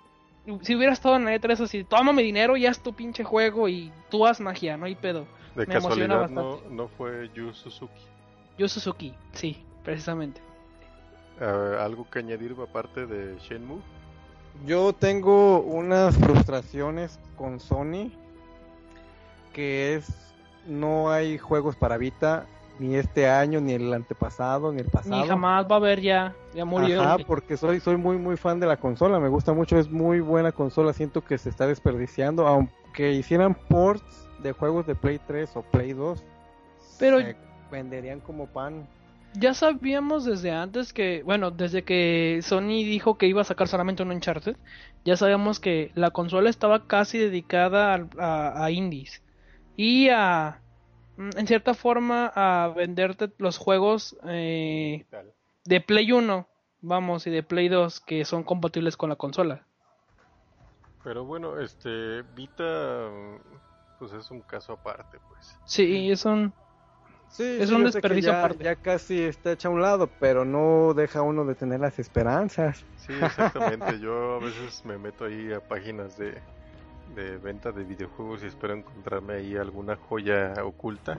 si hubiera estado en la E3 así, toma mi dinero y haz tu pinche juego y tú haz magia, no hay pedo. De casualidad no, no, fue Yu Suzuki. Yu Suzuki, sí, precisamente. ¿Algo que añadir aparte de Shenmue? Yo tengo unas frustraciones con Sony que es no hay juegos para Vita. ni este año, ni el antepasado, ni el pasado. Ni jamás va a haber ya, ya murió. Ajá, porque soy, soy muy, muy fan de la consola, me gusta mucho, es muy buena consola, siento que se está desperdiciando, aunque hicieran ports de juegos de Play 3 o Play 2, pero venderían como pan. Ya sabíamos desde antes que, bueno, desde que Sony dijo que iba a sacar solamente un Uncharted, ya sabíamos que la consola estaba casi dedicada a indies y a Mm, en cierta forma a venderte los juegos eh, de Play 1, vamos, y de Play 2 que son compatibles con la consola. Pero bueno, este Vita pues es un caso aparte, pues. Sí, es un sí, es un desperdicio ya, aparte. Ya casi está hecho a un lado, pero no deja uno de tener las esperanzas. Sí, exactamente. Yo a veces me meto ahí a páginas de de venta de videojuegos y espero encontrarme ahí alguna joya oculta.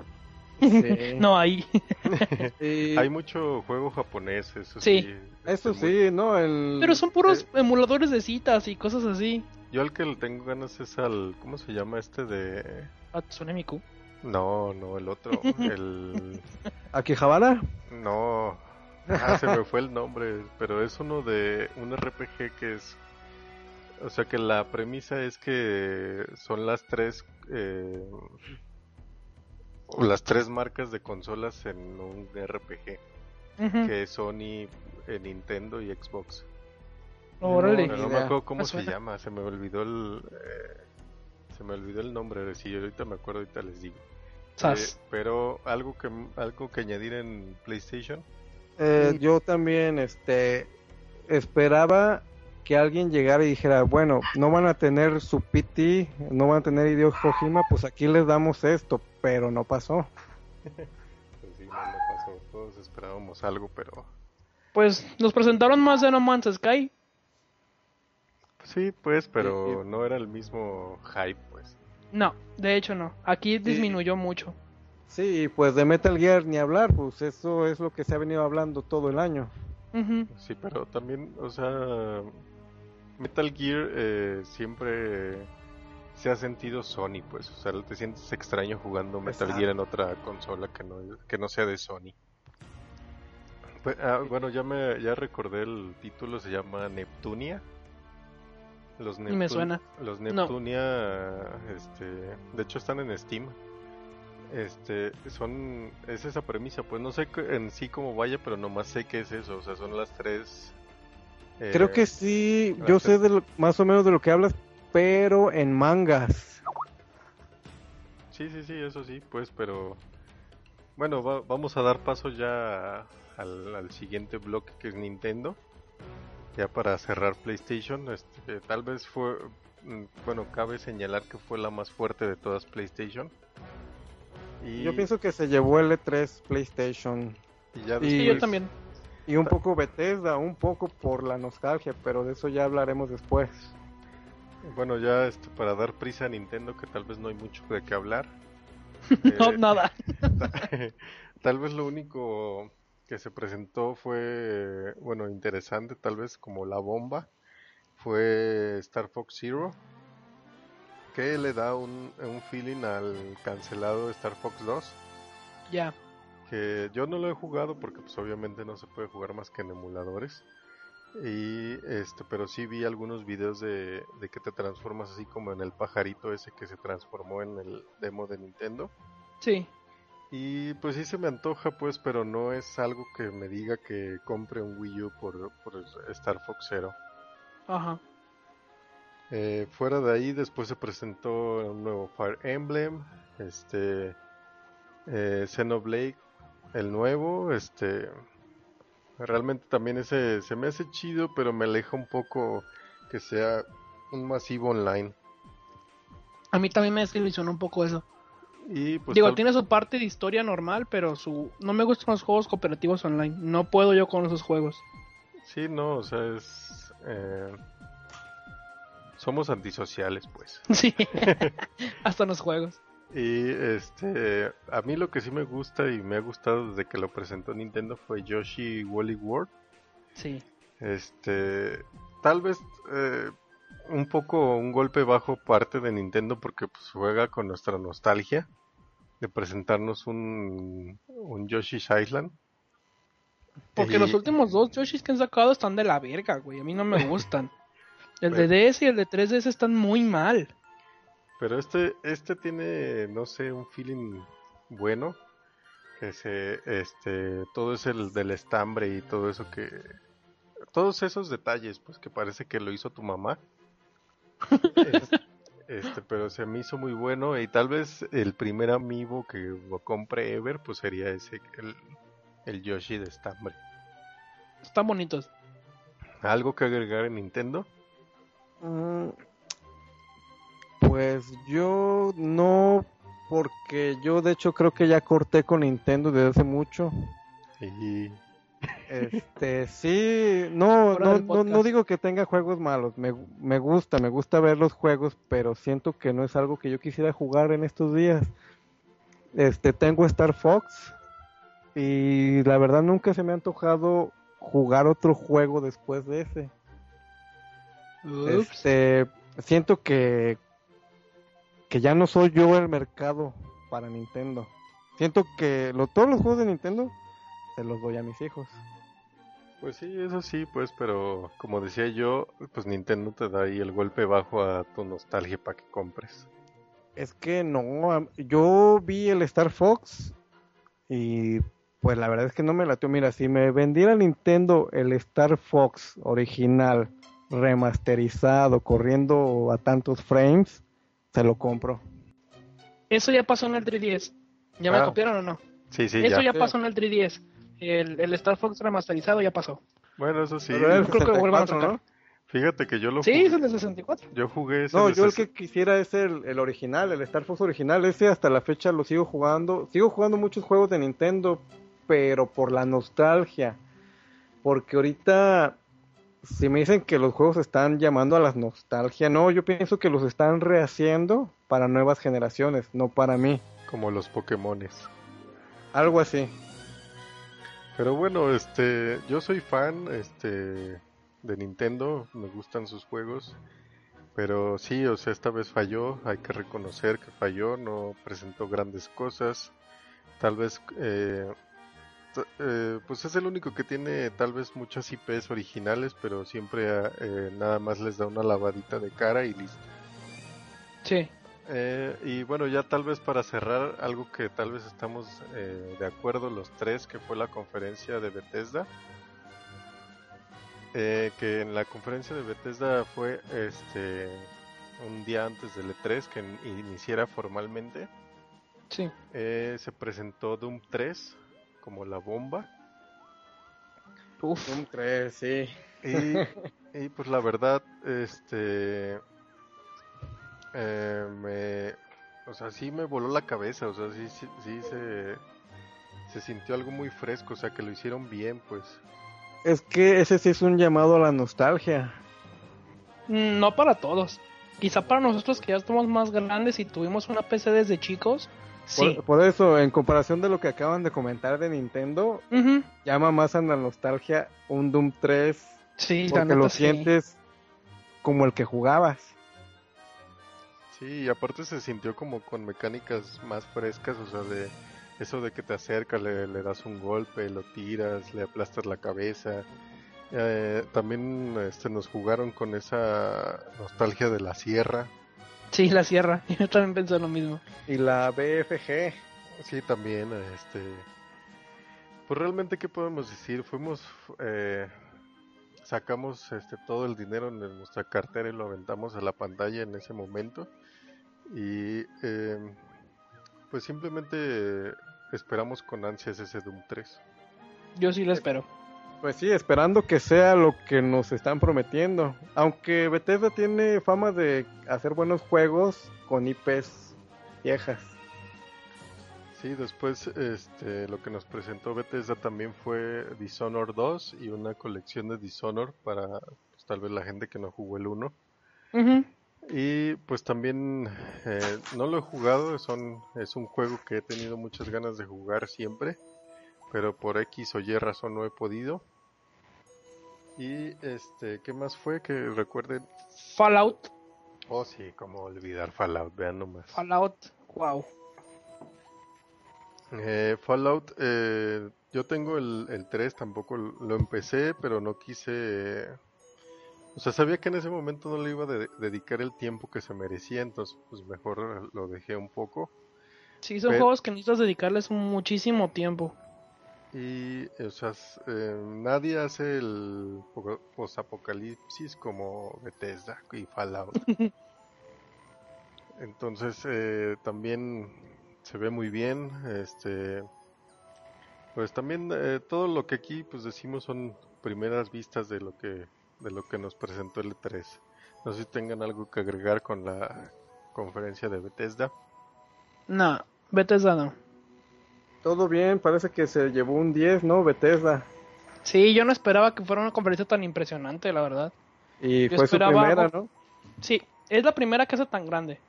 no hay. (laughs) Hay mucho juego japonés, eso sí. eso sí, ¿no? Pero son puros emuladores de citas y cosas así. Yo al que le tengo ganas es al... ¿Cómo se llama este de...? Hatsune No, no, el otro. (laughs) el... ¿Akihabara? No. Ah, se me fue el nombre, pero es uno de un RPG que es o sea que la premisa es que son las tres eh, las tres marcas de consolas en un RPG que es Sony, eh, Nintendo y Xbox. Órale. No, me acuerdo cómo se llama, se me olvidó el eh, se me olvidó el nombre, si ahorita me acuerdo ahorita les digo. pero algo que algo que añadir en PlayStation. yo también este esperaba que alguien llegara y dijera, bueno, no van a tener su PT, no van a tener Hideo Kojima, pues aquí les damos esto, pero no pasó. (laughs) pues sí, no, pasó, todos esperábamos algo, pero... Pues nos presentaron más de No Man's Sky. Sí, pues, pero no era el mismo hype, pues. No, de hecho no, aquí disminuyó mucho. Sí, pues de Metal Gear ni hablar, pues eso es lo que se ha venido hablando todo el año. Sí, pero también, o sea, Metal Gear eh, siempre se ha sentido Sony, pues, o sea, te sientes extraño jugando Metal Gear en otra consola que no, que no sea de Sony. Pues, ah, bueno, ya me ya recordé el título, se llama Neptunia. Los me suena. Los Neptunia, este, de hecho están en Steam. Este, son, es esa premisa, pues no sé en sí cómo vaya, pero nomás sé que es eso, o sea, son las tres Creo que sí, yo sé de más o menos de lo que hablas, pero en mangas. Sí, sí, sí, eso sí, pues, pero bueno, vamos a dar paso ya al, siguiente bloque que es Nintendo. Ya para cerrar PlayStation, este, tal vez fue, mm, bueno, cabe señalar que fue la más fuerte de todas PlayStation. Y... Yo pienso que se llevó el E3 PlayStation. Y ya después... yo también. Y un poco Bethesda, un poco por la nostalgia, pero de eso ya hablaremos después. Bueno, ya esto para dar prisa a Nintendo, que tal vez no hay mucho de qué hablar. (laughs) no, eh, nada. (laughs) tal vez lo único que se presentó fue, bueno, interesante, tal vez como la bomba, fue Star Fox Zero, que le da un, un feeling al cancelado Star Fox 2. Ya que yo no lo he jugado porque pues obviamente no se puede jugar más que en emuladores. Y este, pero sí vi algunos videos de, que te transformas así como en el pajarito ese que se transformó en el demo de Nintendo. Sí. Y pues sí se me antoja pues, pero no es algo que me diga que compre un Wii U por, por Star Fox Zero. Ajá. Eh, fuera de ahí después se presentó un nuevo Fire Emblem, este eh, Xenoblade el nuevo, este, realmente también ese se me hace chido, pero me aleja un poco que sea un masivo online. A mí también me desilusionó un poco eso. Y pues Digo, tiene su parte de historia normal, pero su no me gustan los juegos cooperativos online. No puedo yo con esos juegos. Sí, no, o sea, es... Eh, somos antisociales, pues. (laughs) Sí, (laughs) hasta en los juegos. Y este, a mí lo que sí me gusta y me ha gustado desde que lo presentó Nintendo fue Yoshi Wally World. Sí. Este, tal vez eh, un poco un golpe bajo parte de Nintendo porque pues juega con nuestra nostalgia. de presentarnos un, un Yoshi's Island. Porque los últimos dos Yoshis que han sacado están de la verga, güey. A mí no me (laughs) gustan. el de DS y el de 3DS están muy mal. Pero este, este tiene, no sé, un feeling bueno. Que se, este, todo es el del estambre y todo eso que, todos esos detalles, pues que parece que lo hizo tu mamá. Este, pero se me hizo muy bueno y tal vez el primer amiibo que compre ever, pues sería ese, el, el Yoshi de estambre. Están bonitos. ¿Algo que agregar en Nintendo? Mm, pues yo no, porque yo de hecho creo que ya corté con Nintendo desde hace mucho. Y... Este, sí, no, no, no, digo que tenga juegos malos, me, me gusta, me gusta ver los juegos, pero siento que no es algo que yo quisiera jugar en estos días. Este, tengo Star Fox y la verdad nunca se me ha antojado jugar otro juego después de ese. Este, siento que que ya no soy yo el mercado para Nintendo. Siento que lo, todos los juegos de Nintendo se los doy a mis hijos. Pues sí, eso sí, pues, pero como decía yo, pues Nintendo te da ahí el golpe bajo a tu nostalgia para que compres. Es que no, yo vi el Star Fox y pues la verdad es que no me latió. Mira, si me vendiera Nintendo el Star Fox original, remasterizado, corriendo a tantos frames, se lo compro. Eso ya pasó en el 3DS. ¿Ya me ah. copiaron o no? Sí, sí, Eso ya, pasó en el 3DS. El, el, Star Fox remasterizado ya pasó. Bueno, eso sí. Pero creo que vuelvan a sacar. Fíjate que yo lo Sí, es el de 64. Yo jugué ese. No, yo el que quisiera es el, el, original, el Star Fox original. Ese hasta la fecha lo sigo jugando. Sigo jugando muchos juegos de Nintendo, pero por la nostalgia. Porque ahorita, si me dicen que los juegos están llamando a la nostalgia, no, yo pienso que los están rehaciendo para nuevas generaciones, no para mí. Como los Pokémones. Algo así. Pero bueno, este, yo soy fan, este, de Nintendo, me gustan sus juegos, pero sí, o sea, esta vez falló, hay que reconocer que falló, no presentó grandes cosas, tal vez, eh, eh, pues es el único que tiene tal vez muchas IPs originales, pero siempre eh, nada más les da una lavadita de cara y listo. Sí. Y bueno, ya tal vez para cerrar, algo que tal vez estamos de acuerdo los tres, que fue la conferencia de Bethesda. Eh, que en la conferencia de Bethesda fue este un día antes del E3 que iniciara formalmente. Sí. Eh, se presentó Doom 3 como la bomba. Uf. Doom 3, sí. (laughs) Y, pues la verdad, este. Eh, me. O sea, sí me voló la cabeza, o sea, sí, sí, sí se. Se sintió algo muy fresco, o sea, que lo hicieron bien, pues. Es que ese sí es un llamado a la nostalgia. Mm, no para todos. Quizá para nosotros que ya estamos más grandes y tuvimos una PC desde chicos. Sí. Por, eso, en comparación de lo que acaban de comentar de Nintendo, llama más a la nostalgia un Doom 3. Sí, porque lo sientes como el que jugabas. Sí, y aparte se sintió como con mecánicas más frescas, o sea, de eso de que te acercas, le, das un golpe, lo tiras, le aplastas la cabeza. Eh, también este, nos jugaron con esa nostalgia de la sierra. Sí, la sierra, (laughs) yo también pensé lo mismo. Y la BFG. Sí, también, este... Pues realmente, ¿qué podemos decir? Fuimos... Eh, sacamos este, todo el dinero en nuestra cartera y lo aventamos a la pantalla en ese momento. Y... Eh, pues simplemente esperamos con ansias ese Doom 3. Yo sí lo espero. Pues sí, esperando que sea lo que nos están prometiendo. Aunque Bethesda tiene fama de hacer buenos juegos con IPs viejas. Sí, después este, lo que nos presentó Bethesda también fue Dishonored 2 y una colección de Dishonored para pues, tal vez la gente que no jugó el 1. Y pues también eh, no lo he jugado, son, es un juego que he tenido muchas ganas de jugar siempre, pero por X o Y razón no he podido. Y este, ¿qué más fue que recuerden? Fallout. Oh sí, como olvidar Fallout, vean nomás. Fallout, wow. Eh, Fallout, eh, yo tengo el, el 3, tampoco lo empecé, pero no quise... o sea, sabía que en ese momento no le iba a dedicar el tiempo que se merecía, entonces pues mejor lo dejé un poco. Sí, son juegos que necesitas dedicarles muchísimo tiempo. Y, o sea, eh, nadie hace el post-apocalipsis como Bethesda y Fallout. (laughs) Entonces, eh, también se ve muy bien. Este, pues también eh, todo lo que aquí pues decimos son primeras vistas de lo que de lo que nos presentó el E3. No sé si tengan algo que agregar con la conferencia de Bethesda. No, Bethesda no. Todo bien, parece que se llevó un 10, ¿no? Bethesda. Sí, yo no esperaba que fuera una conferencia tan impresionante, la verdad. Y fue su primera, ¿no? Sí, es la primera que hace tan grande.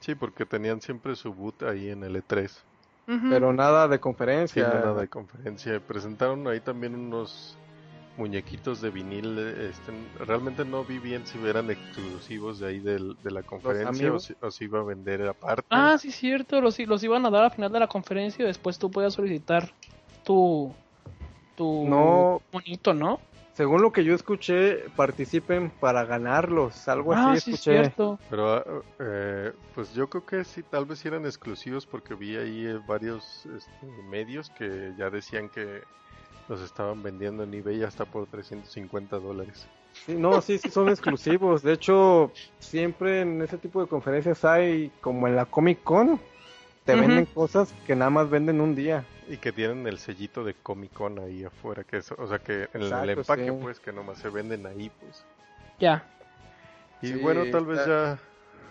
Sí, porque tenían siempre su boot ahí en el E3. Pero nada de conferencia. Sí, nada de conferencia. Presentaron ahí también unos muñequitos de vinil. Este, realmente no vi bien si eran exclusivos de ahí de la conferencia o si, iba a vender aparte. Ah, sí, cierto. Los, los iban a dar al final de la conferencia y después tú podías solicitar tu, tu no, monito, ¿no? Según lo que yo escuché, participen para ganarlos, algo ah, así sí, escuché. Cierto. Pero eh, pues yo creo que sí, tal vez eran exclusivos porque vi ahí eh, varios este, medios que ya decían que los estaban vendiendo en eBay hasta por 350 dólares. Sí, no, sí, sí son exclusivos. De hecho, siempre en ese tipo de conferencias hay, como en la Comic Con, te venden cosas que nada más venden un día. Y que tienen el sellito de Comic Con ahí afuera, que es, o sea que en el empaque pues que nomás se venden ahí pues. Ya. Y bueno, tal vez ya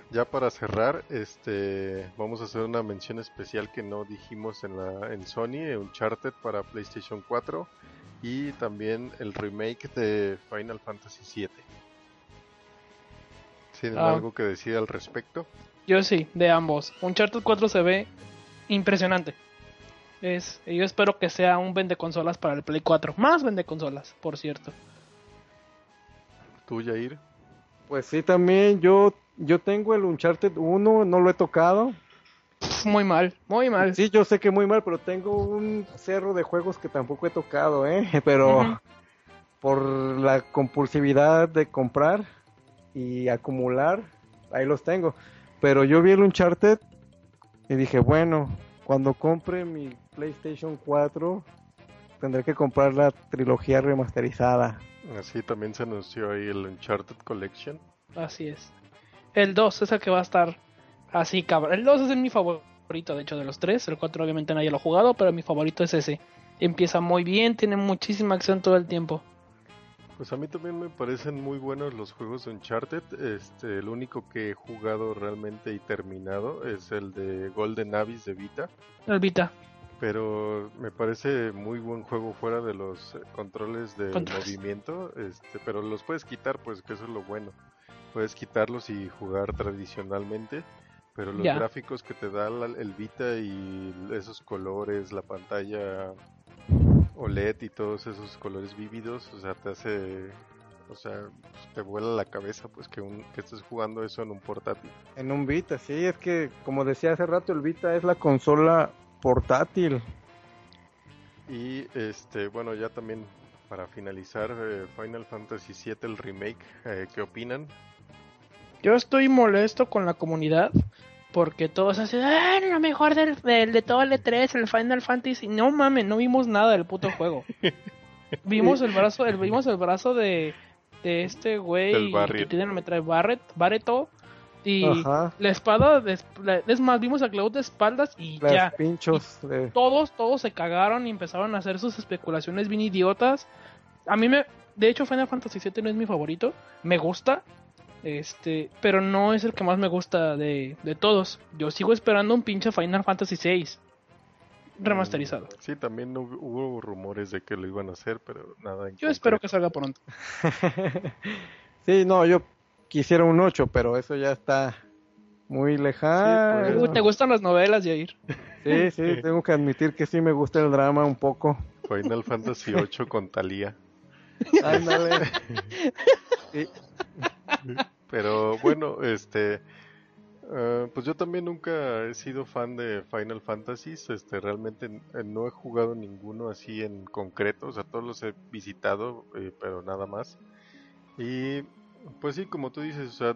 ya para cerrar, este vamos a hacer una mención especial que no dijimos en la en Sony, Uncharted para PlayStation 4 y también el remake de Final Fantasy 7. ¿Tienen ah. algo que decir al respecto? Yo sí, de ambos. Uncharted 4 se ve impresionante. Es, yo espero que sea un vende consolas para el Play 4. Más vende consolas, por cierto. ¿Tú, Jair? Pues sí, también yo, yo tengo el Uncharted 1, no lo he tocado. Muy mal, muy mal. Sí, yo sé que muy mal, pero tengo un cerro de juegos que tampoco he tocado, ¿eh? (laughs) Pero por la compulsividad de comprar y acumular, ahí los tengo. Pero yo vi el Uncharted y dije, bueno, cuando compre mi PlayStation 4 tendré que comprar la trilogía remasterizada. Así también se anunció ahí el Uncharted Collection. Así es. El 2 es el que va a estar así, cabrón. El 2 es mi favorito, de hecho, de los tres. El 4 obviamente nadie lo ha jugado, pero mi favorito es ese. Empieza muy bien, tiene muchísima acción todo el tiempo. Pues a mí también me parecen muy buenos los juegos de Uncharted. Este, el único que he jugado realmente y terminado es el de Golden Abyss de Vita. El Vita. Pero me parece muy buen juego fuera de los eh, controles de movimiento. Este, pero los puedes quitar, pues que eso es lo bueno. Puedes quitarlos y jugar tradicionalmente. Pero los gráficos que te da el Vita y esos colores, la pantalla OLED y todos esos colores vívidos, o sea, te hace, o sea, te vuela la cabeza pues que, un, que estés jugando eso en un portátil. En un Vita, sí, es que como decía hace rato, el Vita es la consola portátil. Y este, bueno, ya también para finalizar, eh, Final Fantasy VII, el remake, eh, ¿qué opinan? Yo estoy molesto con la comunidad porque todos hacen, ah, lo mejor del, de todo el E3, el Final Fantasy. No mames, no vimos nada del puto juego. (laughs) vimos el brazo, el, vimos el brazo de, de este güey que tiene el metraje Barret, Barreto. Y la espada, es más, vimos a Cloud de espaldas y ya. pinchos. Todos, todos se cagaron y empezaron a hacer sus especulaciones bien idiotas. A mí me, de hecho, Final Fantasy VII no es mi favorito. Me gusta, este, pero no es el que más me gusta de, todos. Yo sigo esperando un pinche Final Fantasy VI remasterizado. Mm, sí, también hubo rumores de que lo iban a hacer, pero nada. Yo espero que salga pronto. (laughs) sí, no, yo quisiera un 8, pero eso ya está muy lejano. ¿Te gustan las novelas, Jair? Sí, sí, tengo que admitir que sí me gusta el drama un poco. Final Fantasy 8 con Talía. Ándale. Pero bueno, este Eh, pues yo también nunca he sido fan de Final Fantasy, este, realmente no he jugado ninguno así en concreto, o sea, todos los he visitado, eh, pero nada más. Y pues sí, como tú dices, o sea,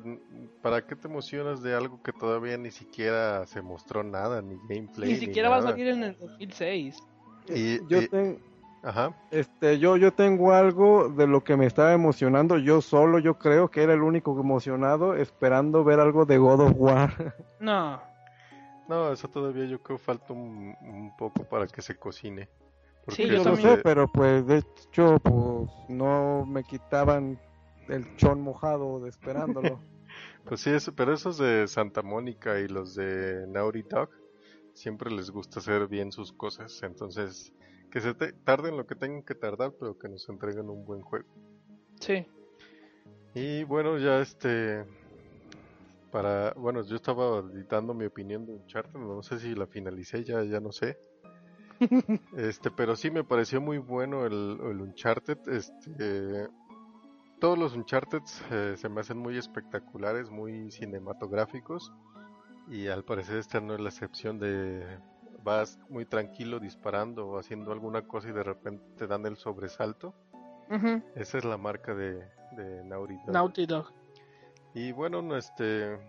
¿para qué te emocionas de algo que todavía ni siquiera se mostró nada, ni gameplay? Ni siquiera va a salir en el 2006. Y, yo tengo... Ajá. Este, yo, yo tengo algo de lo que me estaba emocionando. Yo solo, yo creo que era el único emocionado esperando ver algo de God of War. (laughs) No. No, eso todavía yo creo falta un, poco para que se cocine. sí, yo lo sé, pero pues de hecho, pues no me quitaban el chon mojado de esperándolo. (laughs) pues sí, pero esos de Santa Mónica y los de Naughty Dog siempre les gusta hacer bien sus cosas. Entonces, que se tarden lo que tengan que tardar, pero que nos entreguen un buen juego. Sí. Y bueno, ya este para bueno, yo estaba editando mi opinión de Uncharted, no sé si la finalicé, ya ya no sé. (laughs) este, pero sí me pareció muy bueno el, el Uncharted, este todos los Uncharted eh, se me hacen muy espectaculares, muy cinematográficos y al parecer esta no es la excepción de vas muy tranquilo disparando o haciendo alguna cosa y de repente te dan el sobresalto. Esa es la marca de, de Naughty Dog. Y bueno, este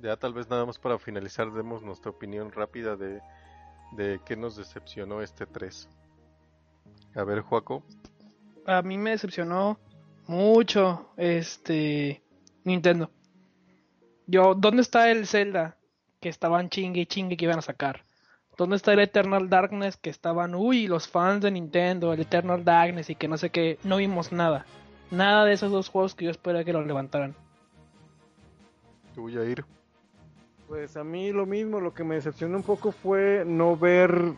ya tal vez nada más para finalizar demos nuestra opinión rápida de, de qué nos decepcionó este 3. A ver, Juaco. A mí me decepcionó mucho este Nintendo. Yo, ¿dónde está el Zelda que estaban chingue y chingue que iban a sacar? ¿Dónde está el Eternal Darkness que estaban, uy, los fans de Nintendo, el Eternal Darkness y que no sé qué? No vimos nada. Nada de esos dos juegos que yo esperaba que los levantaran. Te voy a ir. Pues a mí lo mismo, lo que me decepcionó un poco fue no ver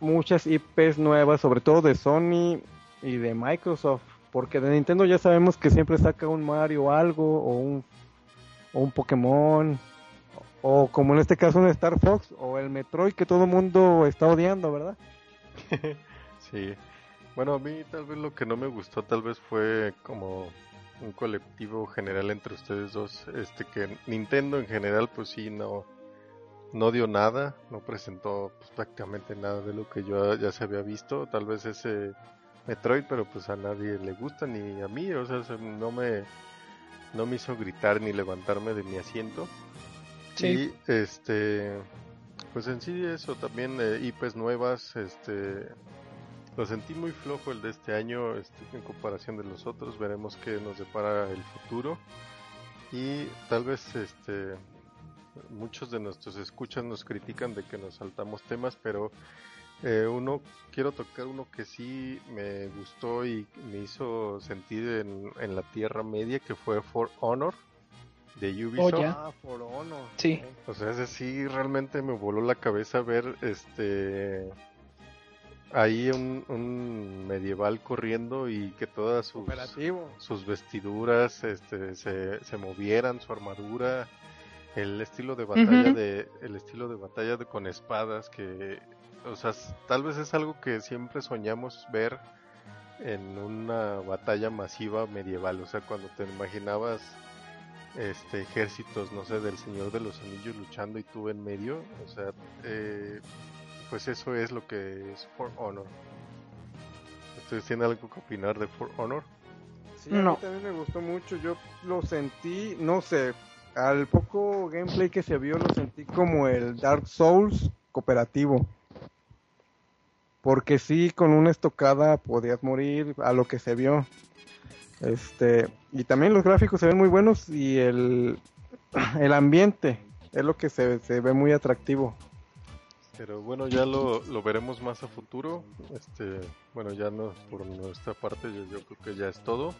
muchas IPs nuevas, sobre todo de Sony y de Microsoft, porque de Nintendo ya sabemos que siempre saca un Mario algo, o un, o un Pokémon, o como en este caso un Star Fox o el Metroid que todo el mundo está odiando, ¿verdad? (laughs) sí. Bueno, a mí tal vez lo que no me gustó tal vez fue como un colectivo general entre ustedes dos, este que Nintendo en general pues sí no no dio nada, no presentó pues, prácticamente nada de lo que yo ya se había visto, tal vez ese Metroid, pero pues a nadie le gusta ni a mí, o sea, no me no me hizo gritar ni levantarme de mi asiento. Y este, pues en sí eso también eh, IPs nuevas, este, lo sentí muy flojo el de este año, este, en comparación de los otros. Veremos qué nos depara el futuro y tal vez este muchos de nuestros escuchas nos critican de que nos saltamos temas, pero eh, uno quiero tocar uno que sí me gustó y me hizo sentir en, en la Tierra Media, que fue For Honor de Ubisoft. Oh, ah, For Honor. Sí. O sea, ese sí realmente me voló la cabeza ver este ahí un, medieval corriendo y que todas sus, sus vestiduras este, se, se movieran, su armadura, el estilo de batalla de el estilo de batalla de, con espadas que o sea, tal vez es algo que siempre soñamos ver en una batalla masiva medieval, o sea, cuando te imaginabas este ejércitos, no sé, del Señor de los Anillos luchando y tú en medio, o sea, eh, pues eso es lo que es For Honor. ¿Ustedes tienen algo que opinar de For Honor? Sí, a mí también me gustó mucho, yo lo sentí, no sé, al poco gameplay que se vio lo sentí como el Dark Souls cooperativo. Porque sí, con una estocada podías morir a lo que se vio. Este, y también los gráficos se ven muy buenos y el, (clears throat) el ambiente es lo que se, se ve muy atractivo. Pero bueno, ya lo, lo, veremos más a futuro. Este, bueno, ya no por nuestra parte, yo, yo, creo que ya es todo.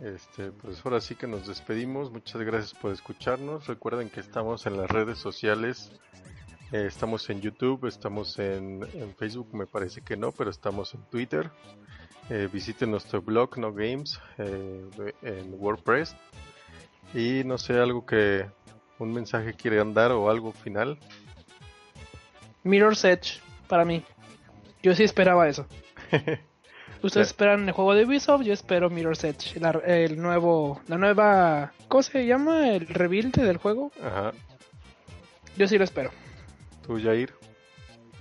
Este, pues ahora sí que nos despedimos. Muchas gracias por escucharnos. Recuerden que estamos en las redes sociales. Eh, estamos en YouTube, estamos en, en, Facebook, me parece que no, pero estamos en Twitter. Eh, visiten nuestro blog No Games eh, en WordPress. Y no sé, algo que un mensaje quieran dar o algo final. Mirror's Edge, para mí. Yo sí esperaba eso. (laughs) Ustedes esperan el juego de Ubisoft, yo espero Mirror's Edge, el nuevo, la nueva, ¿cómo se llama? El rebuild del juego. Ajá. Yo sí lo espero. ¿Tú, Jair?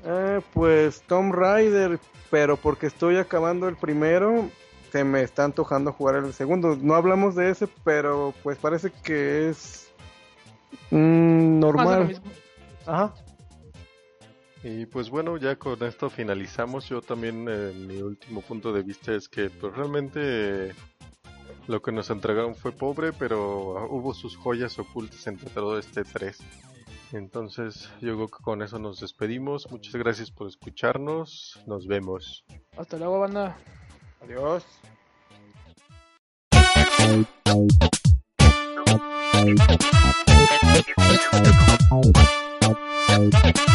Eh, pues Tomb Raider, pero porque estoy acabando el primero, se me está antojando jugar el segundo. No hablamos de ese, pero pues parece que es mm, normal. Ajá. Y pues bueno, ya con esto finalizamos. Yo también eh, mi último punto de vista es que pues realmente lo que nos entregaron fue pobre, pero hubo sus joyas ocultas entre todo este 3. Entonces yo creo que con eso nos despedimos. Muchas gracias por escucharnos. Nos vemos. Hasta luego, banda. Adiós. (laughs)